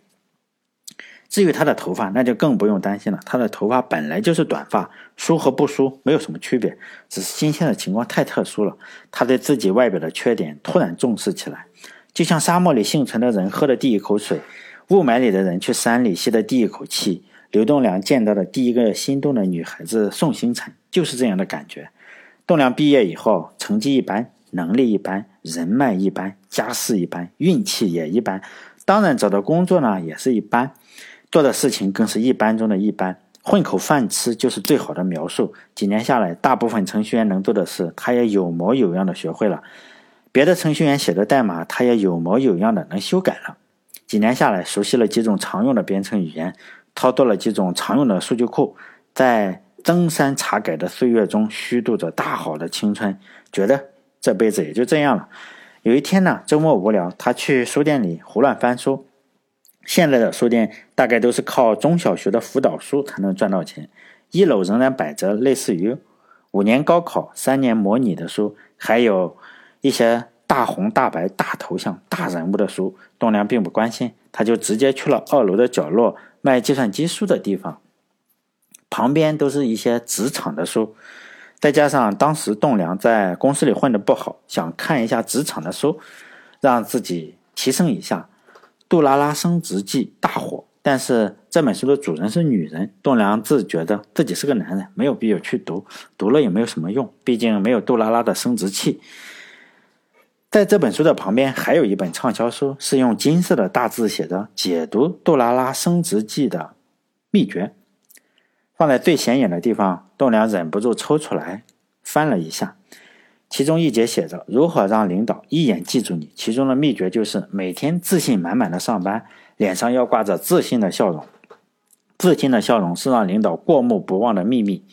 [SPEAKER 1] 至于他的头发，那就更不用担心了。他的头发本来就是短发，梳和不梳没有什么区别，只是今天的情况太特殊了。他对自己外表的缺点突然重视起来，就像沙漠里幸存的人喝的第一口水，雾霾里的人去山里吸的第一口气。刘栋梁见到的第一个心动的女孩子宋星辰，就是这样的感觉。栋梁毕业以后，成绩一般，能力一般，人脉一般，家世一般，运气也一般，当然找到工作呢也是一般。做的事情更是一般中的一般，混口饭吃就是最好的描述。几年下来，大部分程序员能做的事，他也有模有样的学会了；别的程序员写的代码，他也有模有样的能修改了。几年下来，熟悉了几种常用的编程语言，操作了几种常用的数据库，在登山查改的岁月中虚度着大好的青春，觉得这辈子也就这样了。有一天呢，周末无聊，他去书店里胡乱翻书。现在的书店大概都是靠中小学的辅导书才能赚到钱。一楼仍然摆着类似于五年高考、三年模拟的书，还有一些大红大白、大头像、大人物的书。栋梁并不关心，他就直接去了二楼的角落卖计算机书的地方，旁边都是一些职场的书。再加上当时栋梁在公司里混得不好，想看一下职场的书，让自己提升一下。《杜拉拉升职记》大火，但是这本书的主人是女人。栋梁自觉得自己是个男人，没有必要去读，读了也没有什么用，毕竟没有杜拉拉的生殖器。在这本书的旁边，还有一本畅销书，是用金色的大字写的“解读杜拉拉升职记”的秘诀，放在最显眼的地方。栋梁忍不住抽出来翻了一下，其中一节写着：“如何让领导一眼记住你？”其中的秘诀就是每天自信满满的上班，脸上要挂着自信的笑容。自信的笑容是让领导过目不忘的秘密。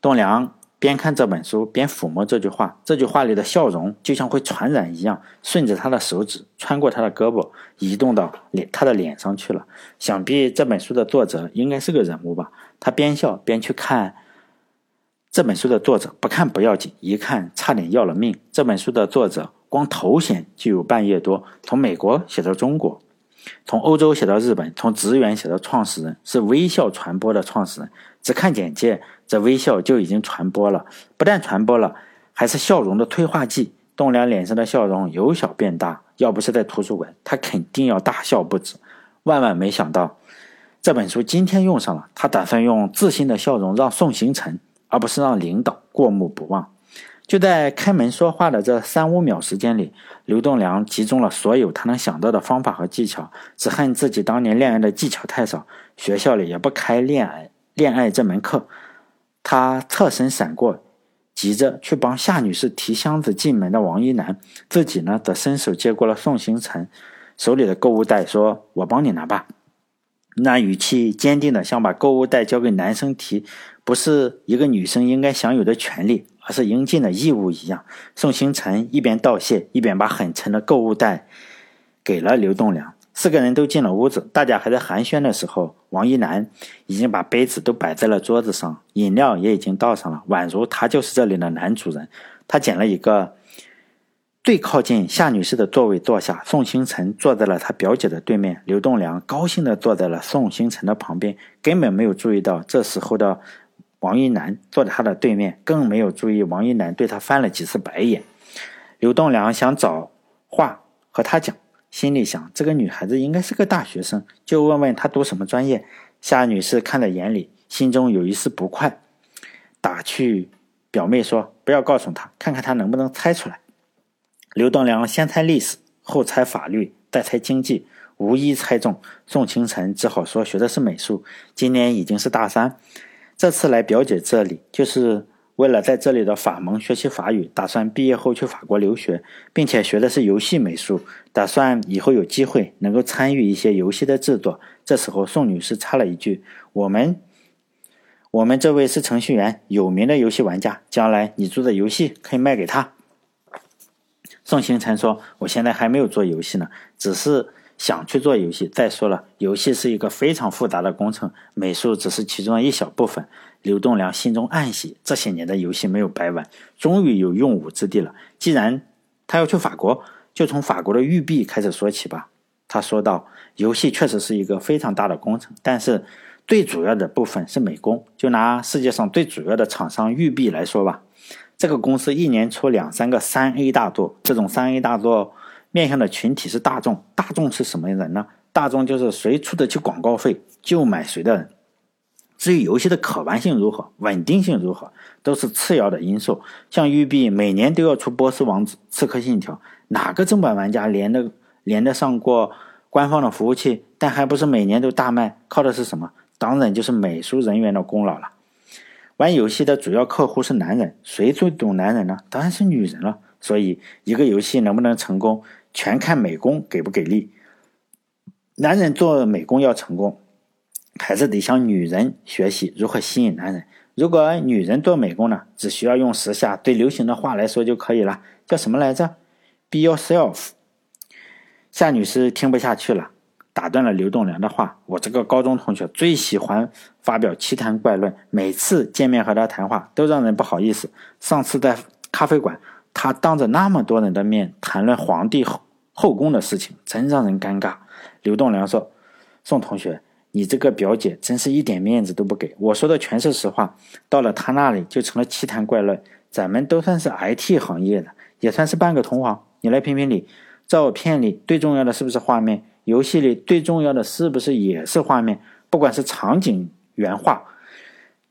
[SPEAKER 1] 栋梁边看这本书边抚摸这句话，这句话里的笑容就像会传染一样，顺着他的手指穿过他的胳膊，移动到脸他的脸上去了。想必这本书的作者应该是个人物吧？他边笑边去看。这本书的作者不看不要紧，一看差点要了命。这本书的作者光头衔就有半页多，从美国写到中国，从欧洲写到日本，从职员写到创始人，是微笑传播的创始人。只看简介，这微笑就已经传播了，不但传播了，还是笑容的催化剂。栋梁脸上的笑容由小变大，要不是在图书馆，他肯定要大笑不止。万万没想到，这本书今天用上了，他打算用自信的笑容让宋行成。而不是让领导过目不忘。就在开门说话的这三五秒时间里，刘栋梁集中了所有他能想到的方法和技巧，只恨自己当年恋爱的技巧太少，学校里也不开恋爱恋爱这门课。他侧身闪过急着去帮夏女士提箱子进门的王一楠，自己呢则伸手接过了宋星辰手里的购物袋，说：“我帮你拿吧。”那语气坚定的像把购物袋交给男生提。不是一个女生应该享有的权利，而是应尽的义务一样。宋星辰一边道谢，一边把很沉的购物袋给了刘栋梁。四个人都进了屋子，大家还在寒暄的时候，王一楠已经把杯子都摆在了桌子上，饮料也已经倒上了，宛如他就是这里的男主人。他捡了一个最靠近夏女士的座位坐下，宋星辰坐在了他表姐的对面。刘栋梁高兴地坐在了宋星辰的旁边，根本没有注意到这时候的。王一楠坐在他的对面，更没有注意王一楠对他翻了几次白眼。刘栋梁想找话和他讲，心里想这个女孩子应该是个大学生，就问问她读什么专业。夏女士看在眼里，心中有一丝不快，打趣表妹说：“不要告诉她，看看她能不能猜出来。”刘栋梁先猜历史，后猜法律，再猜经济，无一猜中。宋清晨只好说学的是美术，今年已经是大三。这次来表姐这里，就是为了在这里的法盟学习法语，打算毕业后去法国留学，并且学的是游戏美术，打算以后有机会能够参与一些游戏的制作。这时候，宋女士插了一句：“我们，我们这位是程序员，有名的游戏玩家，将来你做的游戏可以卖给他。”宋星辰说：“我现在还没有做游戏呢，只是。”想去做游戏，再说了，游戏是一个非常复杂的工程，美术只是其中的一小部分。刘栋梁心中暗喜，这些年的游戏没有白玩，终于有用武之地了。既然他要去法国，就从法国的玉璧开始说起吧。他说道：“游戏确实是一个非常大的工程，但是最主要的部分是美工。就拿世界上最主要的厂商玉璧来说吧，这个公司一年出两三个三 A 大作，这种三 A 大作。”面向的群体是大众，大众是什么人呢？大众就是谁出得起广告费就买谁的人。至于游戏的可玩性如何、稳定性如何，都是次要的因素。像育碧每年都要出《波斯王子》《刺客信条》，哪个正版玩家连的连得上过官方的服务器？但还不是每年都大卖？靠的是什么？当然就是美术人员的功劳了。玩游戏的主要客户是男人，谁最懂男人呢？当然是女人了。所以，一个游戏能不能成功？全看美工给不给力。男人做美工要成功，还是得向女人学习如何吸引男人。如果女人做美工呢，只需要用时下最流行的话来说就可以了，叫什么来着？Be yourself。夏女士听不下去了，打断了刘栋梁的话：“我这个高中同学最喜欢发表奇谈怪论，每次见面和他谈话都让人不好意思。上次在咖啡馆。”他当着那么多人的面谈论皇帝后后宫的事情，真让人尴尬。刘栋梁说：“宋同学，你这个表姐真是一点面子都不给。我说的全是实话，到了她那里就成了奇谈怪论。咱们都算是 IT 行业的，也算是半个同行。你来评评理，照片里最重要的是不是画面？游戏里最重要的是不是也是画面？不管是场景原画、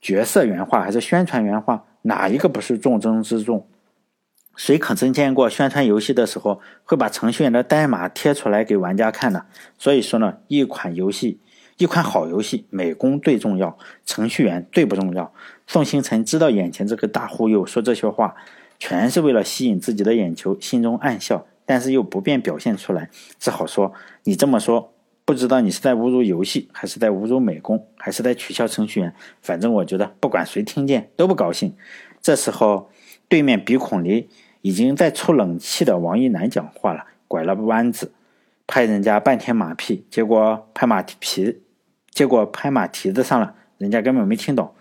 [SPEAKER 1] 角色原画还是宣传原画，哪一个不是重中之重？”谁可曾见过宣传游戏的时候会把程序员的代码贴出来给玩家看呢？所以说呢，一款游戏，一款好游戏，美工最重要，程序员最不重要。宋星辰知道眼前这个大忽悠说这些话，全是为了吸引自己的眼球，心中暗笑，但是又不便表现出来，只好说：“你这么说，不知道你是在侮辱游戏，还是在侮辱美工，还是在取笑程序员？反正我觉得，不管谁听见都不高兴。”这时候，对面鼻孔里已经在出冷气的王一楠讲话了，拐了弯子，拍人家半天马屁，结果拍马屁，结果拍马蹄子上了，人家根本没听懂。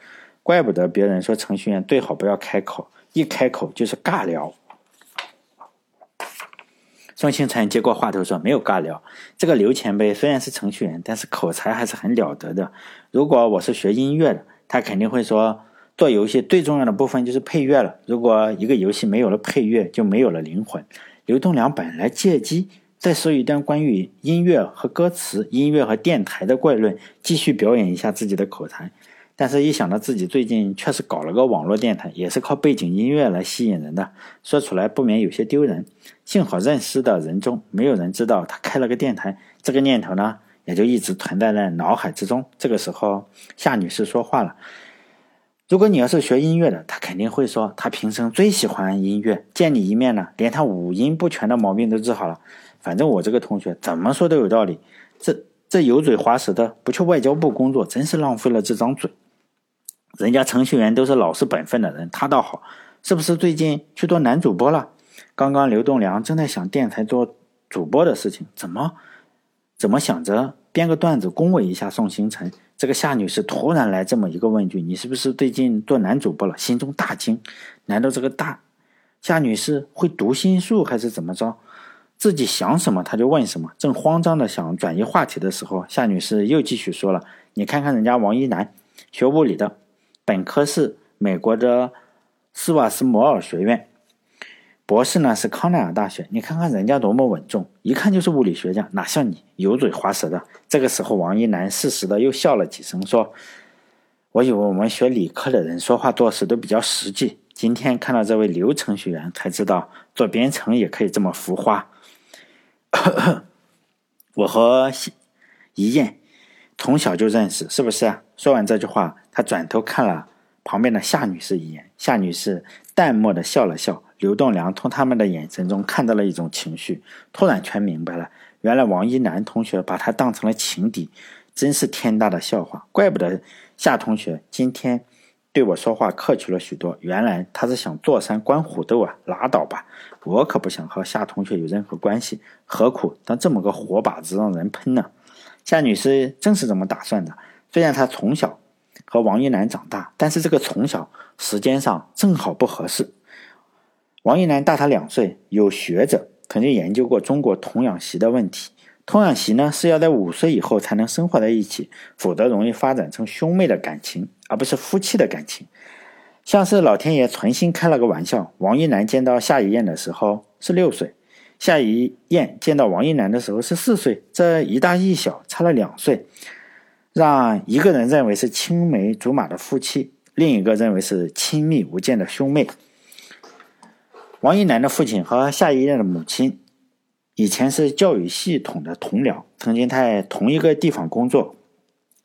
[SPEAKER 1] 怪不得别人说程序员最好不要开口，一开口就是尬聊。宋星辰接过话头说：“没有尬聊，这个刘前辈虽然是程序员，但是口才还是很了得的。如果我是学音乐的，他肯定会说。”做游戏最重要的部分就是配乐了。如果一个游戏没有了配乐，就没有了灵魂。刘栋梁本来借机再说一段关于音乐和歌词、音乐和电台的怪论，继续表演一下自己的口才。但是，一想到自己最近确实搞了个网络电台，也是靠背景音乐来吸引人的，说出来不免有些丢人。幸好认识的人中没有人知道他开了个电台，这个念头呢，也就一直存在在脑海之中。这个时候，夏女士说话了。如果你要是学音乐的，他肯定会说他平生最喜欢音乐，见你一面呢，连他五音不全的毛病都治好了。反正我这个同学怎么说都有道理，这这油嘴滑舌的不去外交部工作，真是浪费了这张嘴。人家程序员都是老实本分的人，他倒好，是不是最近去做男主播了？刚刚刘栋梁正在想电台做主播的事情，怎么怎么想着编个段子恭维一下宋星辰。这个夏女士突然来这么一个问句：“你是不是最近做男主播了？”心中大惊，难道这个大夏女士会读心术还是怎么着？自己想什么她就问什么。正慌张的想转移话题的时候，夏女士又继续说了：“你看看人家王一楠，学物理的，本科是美国的斯瓦斯摩尔学院。”博士呢是康奈尔大学，你看看人家多么稳重，一看就是物理学家，哪像你油嘴滑舌的。这个时候，王一楠适时的又笑了几声，说：“我以为我们学理科的人说话做事都比较实际，今天看到这位刘程序员，才知道做编程也可以这么浮夸。我和一燕从小就认识，是不是？”说完这句话，他转头看了旁边的夏女士一眼，夏女士淡漠的笑了笑。刘栋梁从他们的眼神中看到了一种情绪，突然全明白了。原来王一楠同学把他当成了情敌，真是天大的笑话。怪不得夏同学今天对我说话客气了许多，原来他是想坐山观虎斗啊！拉倒吧，我可不想和夏同学有任何关系，何苦当这么个活靶子让人喷呢？夏女士正是这么打算的。虽然她从小和王一楠长大，但是这个从小时间上正好不合适。王一楠大他两岁，有学者曾经研究过中国童养媳的问题。童养媳呢是要在五岁以后才能生活在一起，否则容易发展成兄妹的感情，而不是夫妻的感情。像是老天爷存心开了个玩笑。王一楠见到夏一燕的时候是六岁，夏一燕见到王一楠的时候是四岁，这一大一小差了两岁，让一个人认为是青梅竹马的夫妻，另一个认为是亲密无间的兄妹。王一楠的父亲和夏一任的母亲以前是教育系统的同僚，曾经在同一个地方工作，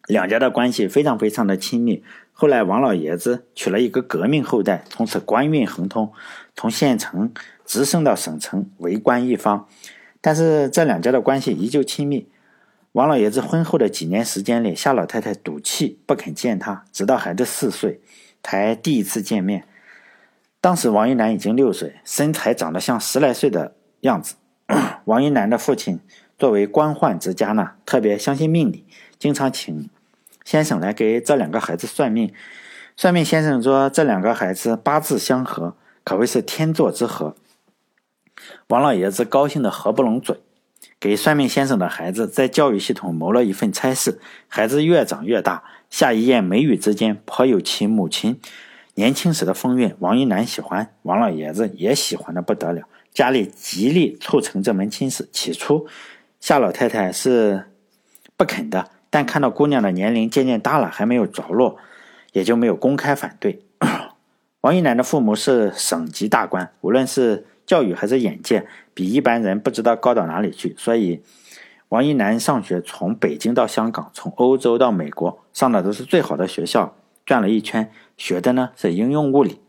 [SPEAKER 1] 两家的关系非常非常的亲密。后来王老爷子娶了一个革命后代，从此官运亨通，从县城直升到省城，为官一方。但是这两家的关系依旧亲密。王老爷子婚后的几年时间里，夏老太太赌气不肯见他，直到孩子四岁才第一次见面。当时王一楠已经六岁，身材长得像十来岁的样子。王一楠的父亲作为官宦之家呢，特别相信命理，经常请先生来给这两个孩子算命。算命先生说这两个孩子八字相合，可谓是天作之合。王老爷子高兴的合不拢嘴，给算命先生的孩子在教育系统谋了一份差事。孩子越长越大，夏一燕眉宇之间颇有其母亲。年轻时的风韵，王一楠喜欢，王老爷子也喜欢的不得了，家里极力促成这门亲事。起初，夏老太太是不肯的，但看到姑娘的年龄渐渐大了，还没有着落，也就没有公开反对。王一楠的父母是省级大官，无论是教育还是眼界，比一般人不知道高到哪里去，所以王一楠上学从北京到香港，从欧洲到美国，上的都是最好的学校。转了一圈，学的呢是应用物理。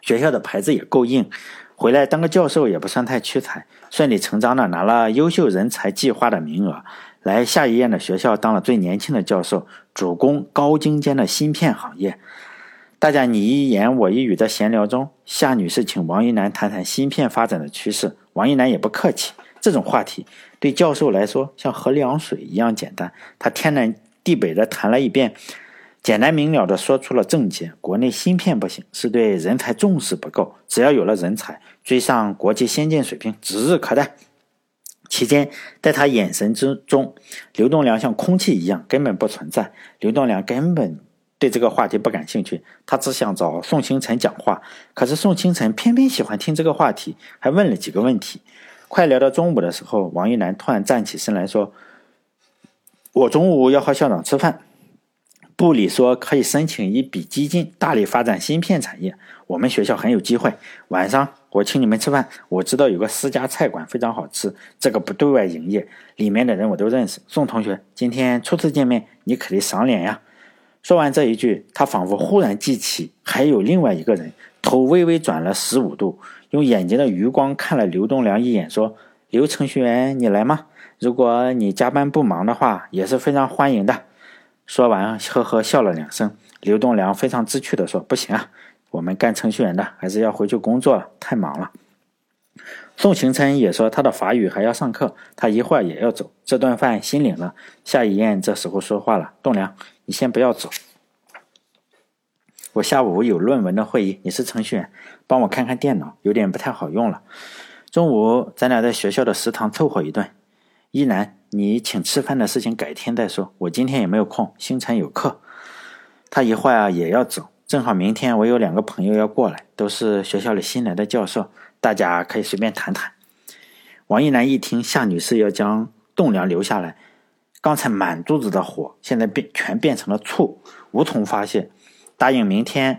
[SPEAKER 1] 学校的牌子也够硬，回来当个教授也不算太屈才，顺理成章的拿了优秀人才计划的名额，来夏一燕的学校当了最年轻的教授，主攻高精尖的芯片行业。大家你一言我一语的闲聊中，夏女士请王一楠谈谈芯片发展的趋势，王一楠也不客气，这种话题对教授来说像喝凉水一样简单，他天南地北的谈了一遍。简单明了的说出了症结：国内芯片不行，是对人才重视不够。只要有了人才，追上国际先进水平指日可待。期间，在他眼神之中，刘栋梁像空气一样根本不存在。刘栋梁根本对这个话题不感兴趣，他只想找宋清晨讲话。可是宋清晨偏偏喜欢听这个话题，还问了几个问题。快聊到中午的时候，王一楠突然站起身来说：“我中午要和校长吃饭。”部里说可以申请一笔基金，大力发展芯片产业。我们学校很有机会。晚上我请你们吃饭。我知道有个私家菜馆非常好吃，这个不对外营业，里面的人我都认识。宋同学，今天初次见面，你可得赏脸呀！说完这一句，他仿佛忽然记起还有另外一个人，头微微转了十五度，用眼睛的余光看了刘东良一眼，说：“刘程序员，你来吗？如果你加班不忙的话，也是非常欢迎的。”说完，呵呵笑了两声。刘栋梁非常知趣地说：“不行啊，我们干程序员的还是要回去工作了，太忙了。”宋行琛也说他的法语还要上课，他一会儿也要走。这顿饭心领了。夏一燕这时候说话了：“栋梁，你先不要走，我下午有论文的会议。你是程序员，帮我看看电脑，有点不太好用了。中午咱俩在学校的食堂凑合一顿。”一楠，你请吃饭的事情改天再说，我今天也没有空，星辰有课，他一会儿也要走，正好明天我有两个朋友要过来，都是学校里新来的教授，大家可以随便谈谈。王一楠一听夏女士要将栋梁留下来，刚才满肚子的火，现在变全变成了醋，无从发泄。答应明天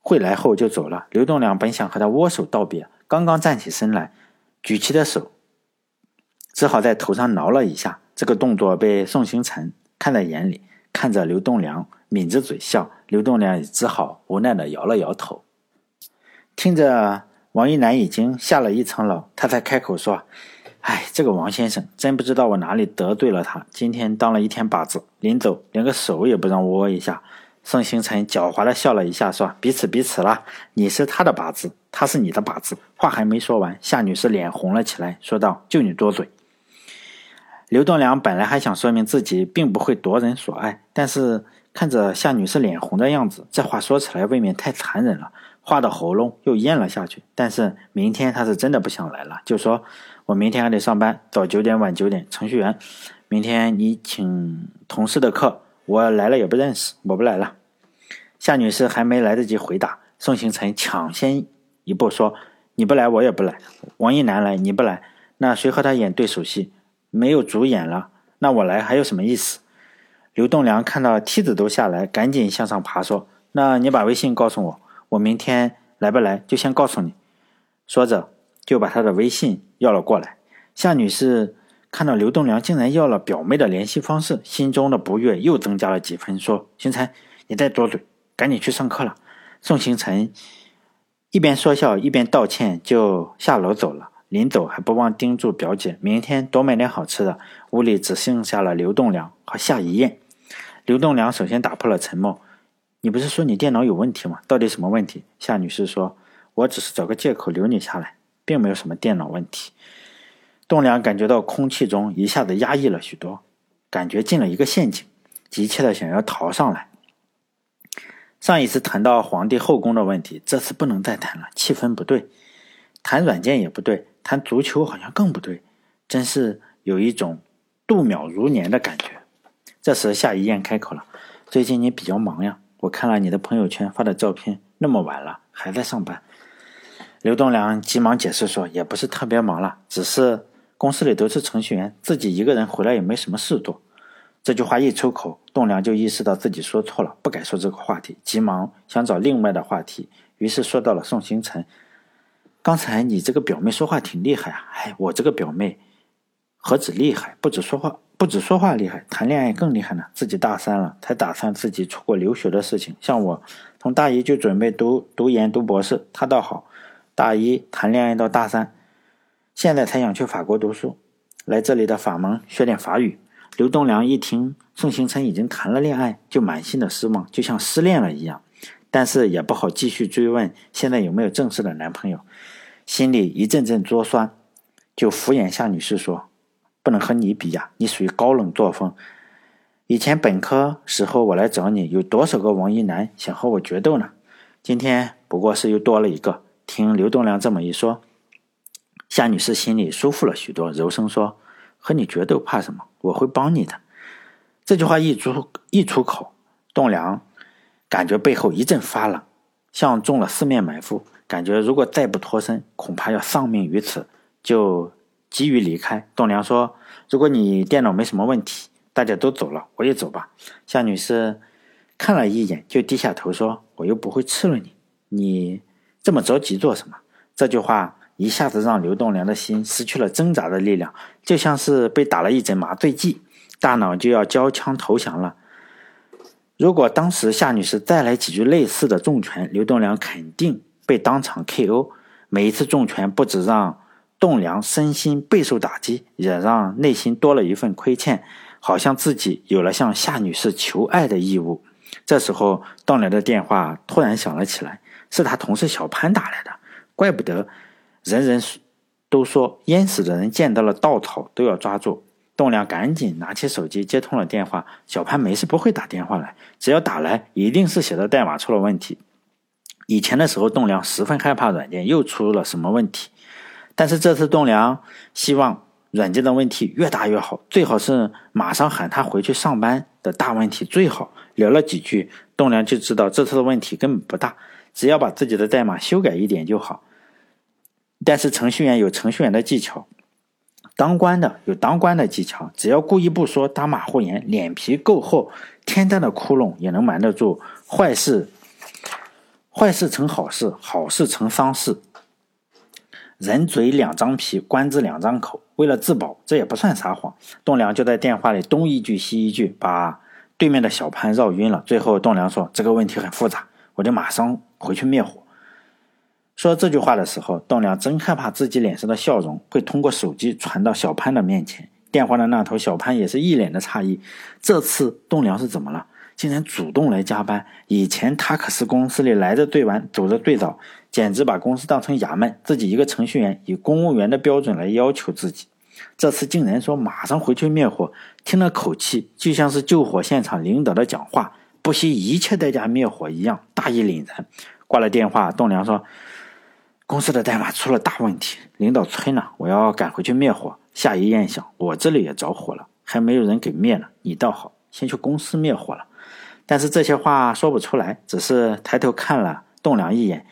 [SPEAKER 1] 会来后就走了。刘栋梁本想和他握手道别，刚刚站起身来，举起的手。只好在头上挠了一下，这个动作被宋星辰看在眼里，看着刘栋梁抿着嘴笑，刘栋梁也只好无奈的摇了摇头。听着王一楠已经下了一层楼，他才开口说：“哎，这个王先生真不知道我哪里得罪了他，今天当了一天靶子，临走连个手也不让握一下。”宋星辰狡猾的笑了一下，说：“彼此彼此了，你是他的靶子，他是你的靶子。”话还没说完，夏女士脸红了起来，说道：“就你多嘴。”刘栋梁本来还想说明自己并不会夺人所爱，但是看着夏女士脸红的样子，这话说起来未免太残忍了，话的喉咙又咽了下去。但是明天他是真的不想来了，就说：“我明天还得上班，早九点晚九点。程序员，明天你请同事的课，我来了也不认识，我不来了。”夏女士还没来得及回答，宋星辰抢先一步说：“你不来，我也不来。王一楠来，你不来，那谁和他演对手戏？”没有主演了，那我来还有什么意思？刘栋梁看到梯子都下来，赶紧向上爬，说：“那你把微信告诉我，我明天来不来就先告诉你。”说着就把他的微信要了过来。夏女士看到刘栋梁竟然要了表妹的联系方式，心中的不悦又增加了几分，说：“星辰，你再多嘴，赶紧去上课了。”宋星辰一边说笑一边道歉，就下楼走了。临走还不忘叮嘱表姐，明天多买点好吃的。屋里只剩下了刘栋梁和夏一燕。刘栋梁首先打破了沉默：“你不是说你电脑有问题吗？到底什么问题？”夏女士说：“我只是找个借口留你下来，并没有什么电脑问题。”栋梁感觉到空气中一下子压抑了许多，感觉进了一个陷阱，急切的想要逃上来。上一次谈到皇帝后宫的问题，这次不能再谈了，气氛不对，谈软件也不对。谈足球好像更不对，真是有一种度秒如年的感觉。这时夏一燕开口了：“最近你比较忙呀，我看了你的朋友圈发的照片，那么晚了还在上班。”刘栋梁急忙解释说：“也不是特别忙了，只是公司里都是程序员，自己一个人回来也没什么事做。”这句话一出口，栋梁就意识到自己说错了，不该说这个话题，急忙想找另外的话题，于是说到了宋星辰。刚才你这个表妹说话挺厉害啊！哎，我这个表妹何止厉害，不止说话，不止说话厉害，谈恋爱更厉害呢。自己大三了，才打算自己出国留学的事情。像我，从大一就准备读读研、读博士，他倒好，大一谈恋爱到大三，现在才想去法国读书，来这里的法盟学点法语。刘栋梁一听宋行辰已经谈了恋爱，就满心的失望，就像失恋了一样。但是也不好继续追问现在有没有正式的男朋友，心里一阵阵作酸，就敷衍夏女士说。不能和你比呀，你属于高冷作风。以前本科时候我来找你，有多少个王一男想和我决斗呢？今天不过是又多了一个。听刘栋梁这么一说，夏女士心里舒服了许多，柔声说：“和你决斗怕什么？我会帮你的。”这句话一出一出口，栋梁感觉背后一阵发冷，像中了四面埋伏，感觉如果再不脱身，恐怕要丧命于此。就。急于离开，栋梁说：“如果你电脑没什么问题，大家都走了，我也走吧。”夏女士看了一眼，就低下头说：“我又不会吃了你，你这么着急做什么？”这句话一下子让刘栋梁的心失去了挣扎的力量，就像是被打了一针麻醉剂，大脑就要交枪投降了。如果当时夏女士再来几句类似的重拳，刘栋梁肯定被当场 KO。每一次重拳，不止让……栋梁身心备受打击，也让内心多了一份亏欠，好像自己有了向夏女士求爱的义务。这时候，栋梁的电话突然响了起来，是他同事小潘打来的。怪不得人人都说淹死的人见到了稻草都要抓住。栋梁赶紧拿起手机接通了电话。小潘没事不会打电话来，只要打来，一定是写的代码出了问题。以前的时候，栋梁十分害怕软件又出了什么问题。但是这次栋梁希望软件的问题越大越好，最好是马上喊他回去上班的大问题最好。聊了几句，栋梁就知道这次的问题根本不大，只要把自己的代码修改一点就好。但是程序员有程序员的技巧，当官的有当官的技巧，只要故意不说，打马虎眼，脸皮够厚，天大的窟窿也能瞒得住。坏事，坏事成好事，好事成丧事。人嘴两张皮，官字两张口。为了自保，这也不算撒谎。栋梁就在电话里东一句西一句，把对面的小潘绕晕了。最后，栋梁说：“这个问题很复杂，我就马上回去灭火。”说这句话的时候，栋梁真害怕自己脸上的笑容会通过手机传到小潘的面前。电话的那头，小潘也是一脸的诧异。这次栋梁是怎么了？竟然主动来加班。以前他可是公司里来的最晚，走的最早，简直把公司当成衙门。自己一个程序员，以公务员的标准来要求自己，这次竟然说马上回去灭火。听了口气，就像是救火现场领导的讲话，不惜一切代价灭火一样，大义凛然。挂了电话，栋梁说：“公司的代码出了大问题，领导催呢，我要赶回去灭火。”下一念想，我这里也着火了，还没有人给灭呢。你倒好，先去公司灭火了。但是这些话说不出来，只是抬头看了栋梁一眼，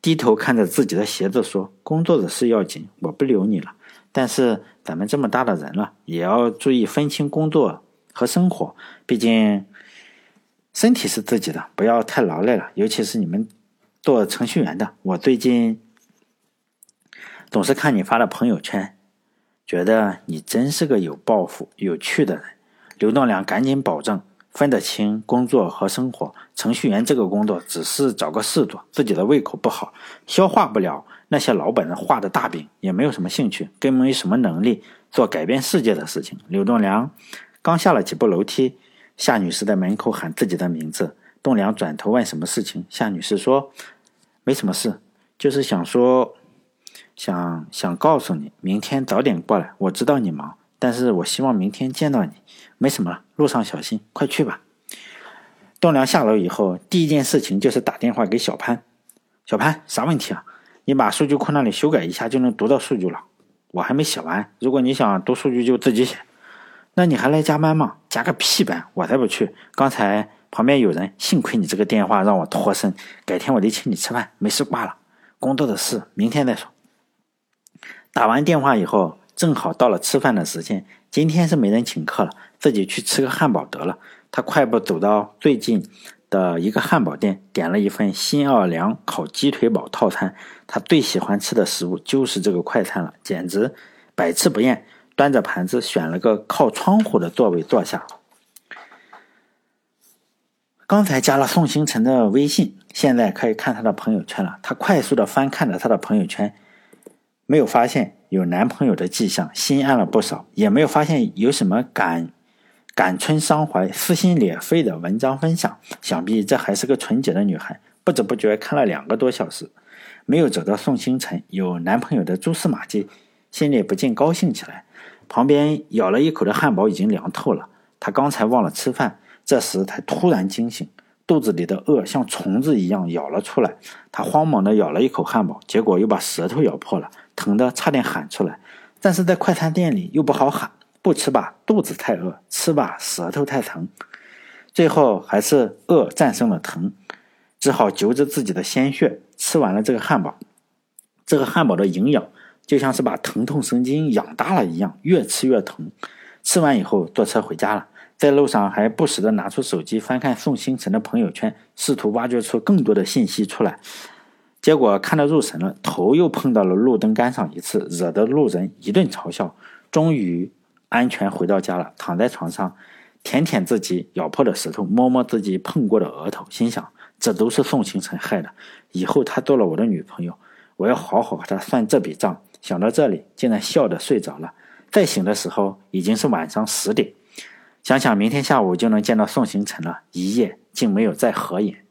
[SPEAKER 1] 低头看着自己的鞋子说：“工作的事要紧，我不留你了。但是咱们这么大的人了，也要注意分清工作和生活。毕竟身体是自己的，不要太劳累了。尤其是你们做程序员的，我最近总是看你发的朋友圈，觉得你真是个有抱负、有趣的人。”刘栋梁赶紧保证。分得清工作和生活。程序员这个工作只是找个事做，自己的胃口不好，消化不了那些老板画的大饼，也没有什么兴趣，更没什么能力做改变世界的事情。刘栋梁刚下了几步楼梯，夏女士在门口喊自己的名字。栋梁转头问什么事情，夏女士说：“没什么事，就是想说，想想告诉你，明天早点过来。我知道你忙。”但是我希望明天见到你，没什么，路上小心，快去吧。栋梁下楼以后，第一件事情就是打电话给小潘。小潘，啥问题啊？你把数据库那里修改一下就能读到数据了。我还没写完，如果你想读数据就自己写。那你还来加班吗？加个屁班，我才不去。刚才旁边有人，幸亏你这个电话让我脱身，改天我得请你吃饭。没事挂了，工作的事明天再说。打完电话以后。正好到了吃饭的时间，今天是没人请客了，自己去吃个汉堡得了。他快步走到最近的一个汉堡店，点了一份新奥尔良烤鸡腿堡套餐。他最喜欢吃的食物就是这个快餐了，简直百吃不厌。端着盘子选了个靠窗户的座位坐下。刚才加了宋星辰的微信，现在可以看他的朋友圈了。他快速的翻看着他的朋友圈，没有发现有男朋友的迹象，心安了不少。也没有发现有什么感感春伤怀、撕心裂肺的文章分享。想必这还是个纯洁的女孩。不知不觉看了两个多小时，没有找到宋星辰有男朋友的蛛丝马迹，心里不禁高兴起来。旁边咬了一口的汉堡已经凉透了，他刚才忘了吃饭。这时，他突然惊醒，肚子里的饿像虫子一样咬了出来。他慌忙的咬了一口汉堡，结果又把舌头咬破了，疼得差点喊出来。但是在快餐店里又不好喊，不吃吧肚子太饿，吃吧舌头太疼。最后还是饿战胜了疼，只好揪着自己的鲜血吃完了这个汉堡。这个汉堡的营养就像是把疼痛神经养大了一样，越吃越疼。吃完以后坐车回家了。在路上还不时的拿出手机翻看宋星辰的朋友圈，试图挖掘出更多的信息出来。结果看得入神了，头又碰到了路灯杆上一次，惹得路人一顿嘲笑。终于安全回到家了，躺在床上，舔舔自己咬破的石头，摸摸自己碰过的额头，心想：这都是宋星辰害的。以后她做了我的女朋友，我要好好和她算这笔账。想到这里，竟然笑着睡着了。再醒的时候，已经是晚上十点。想想明天下午就能见到宋星辰了，一夜竟没有再合眼。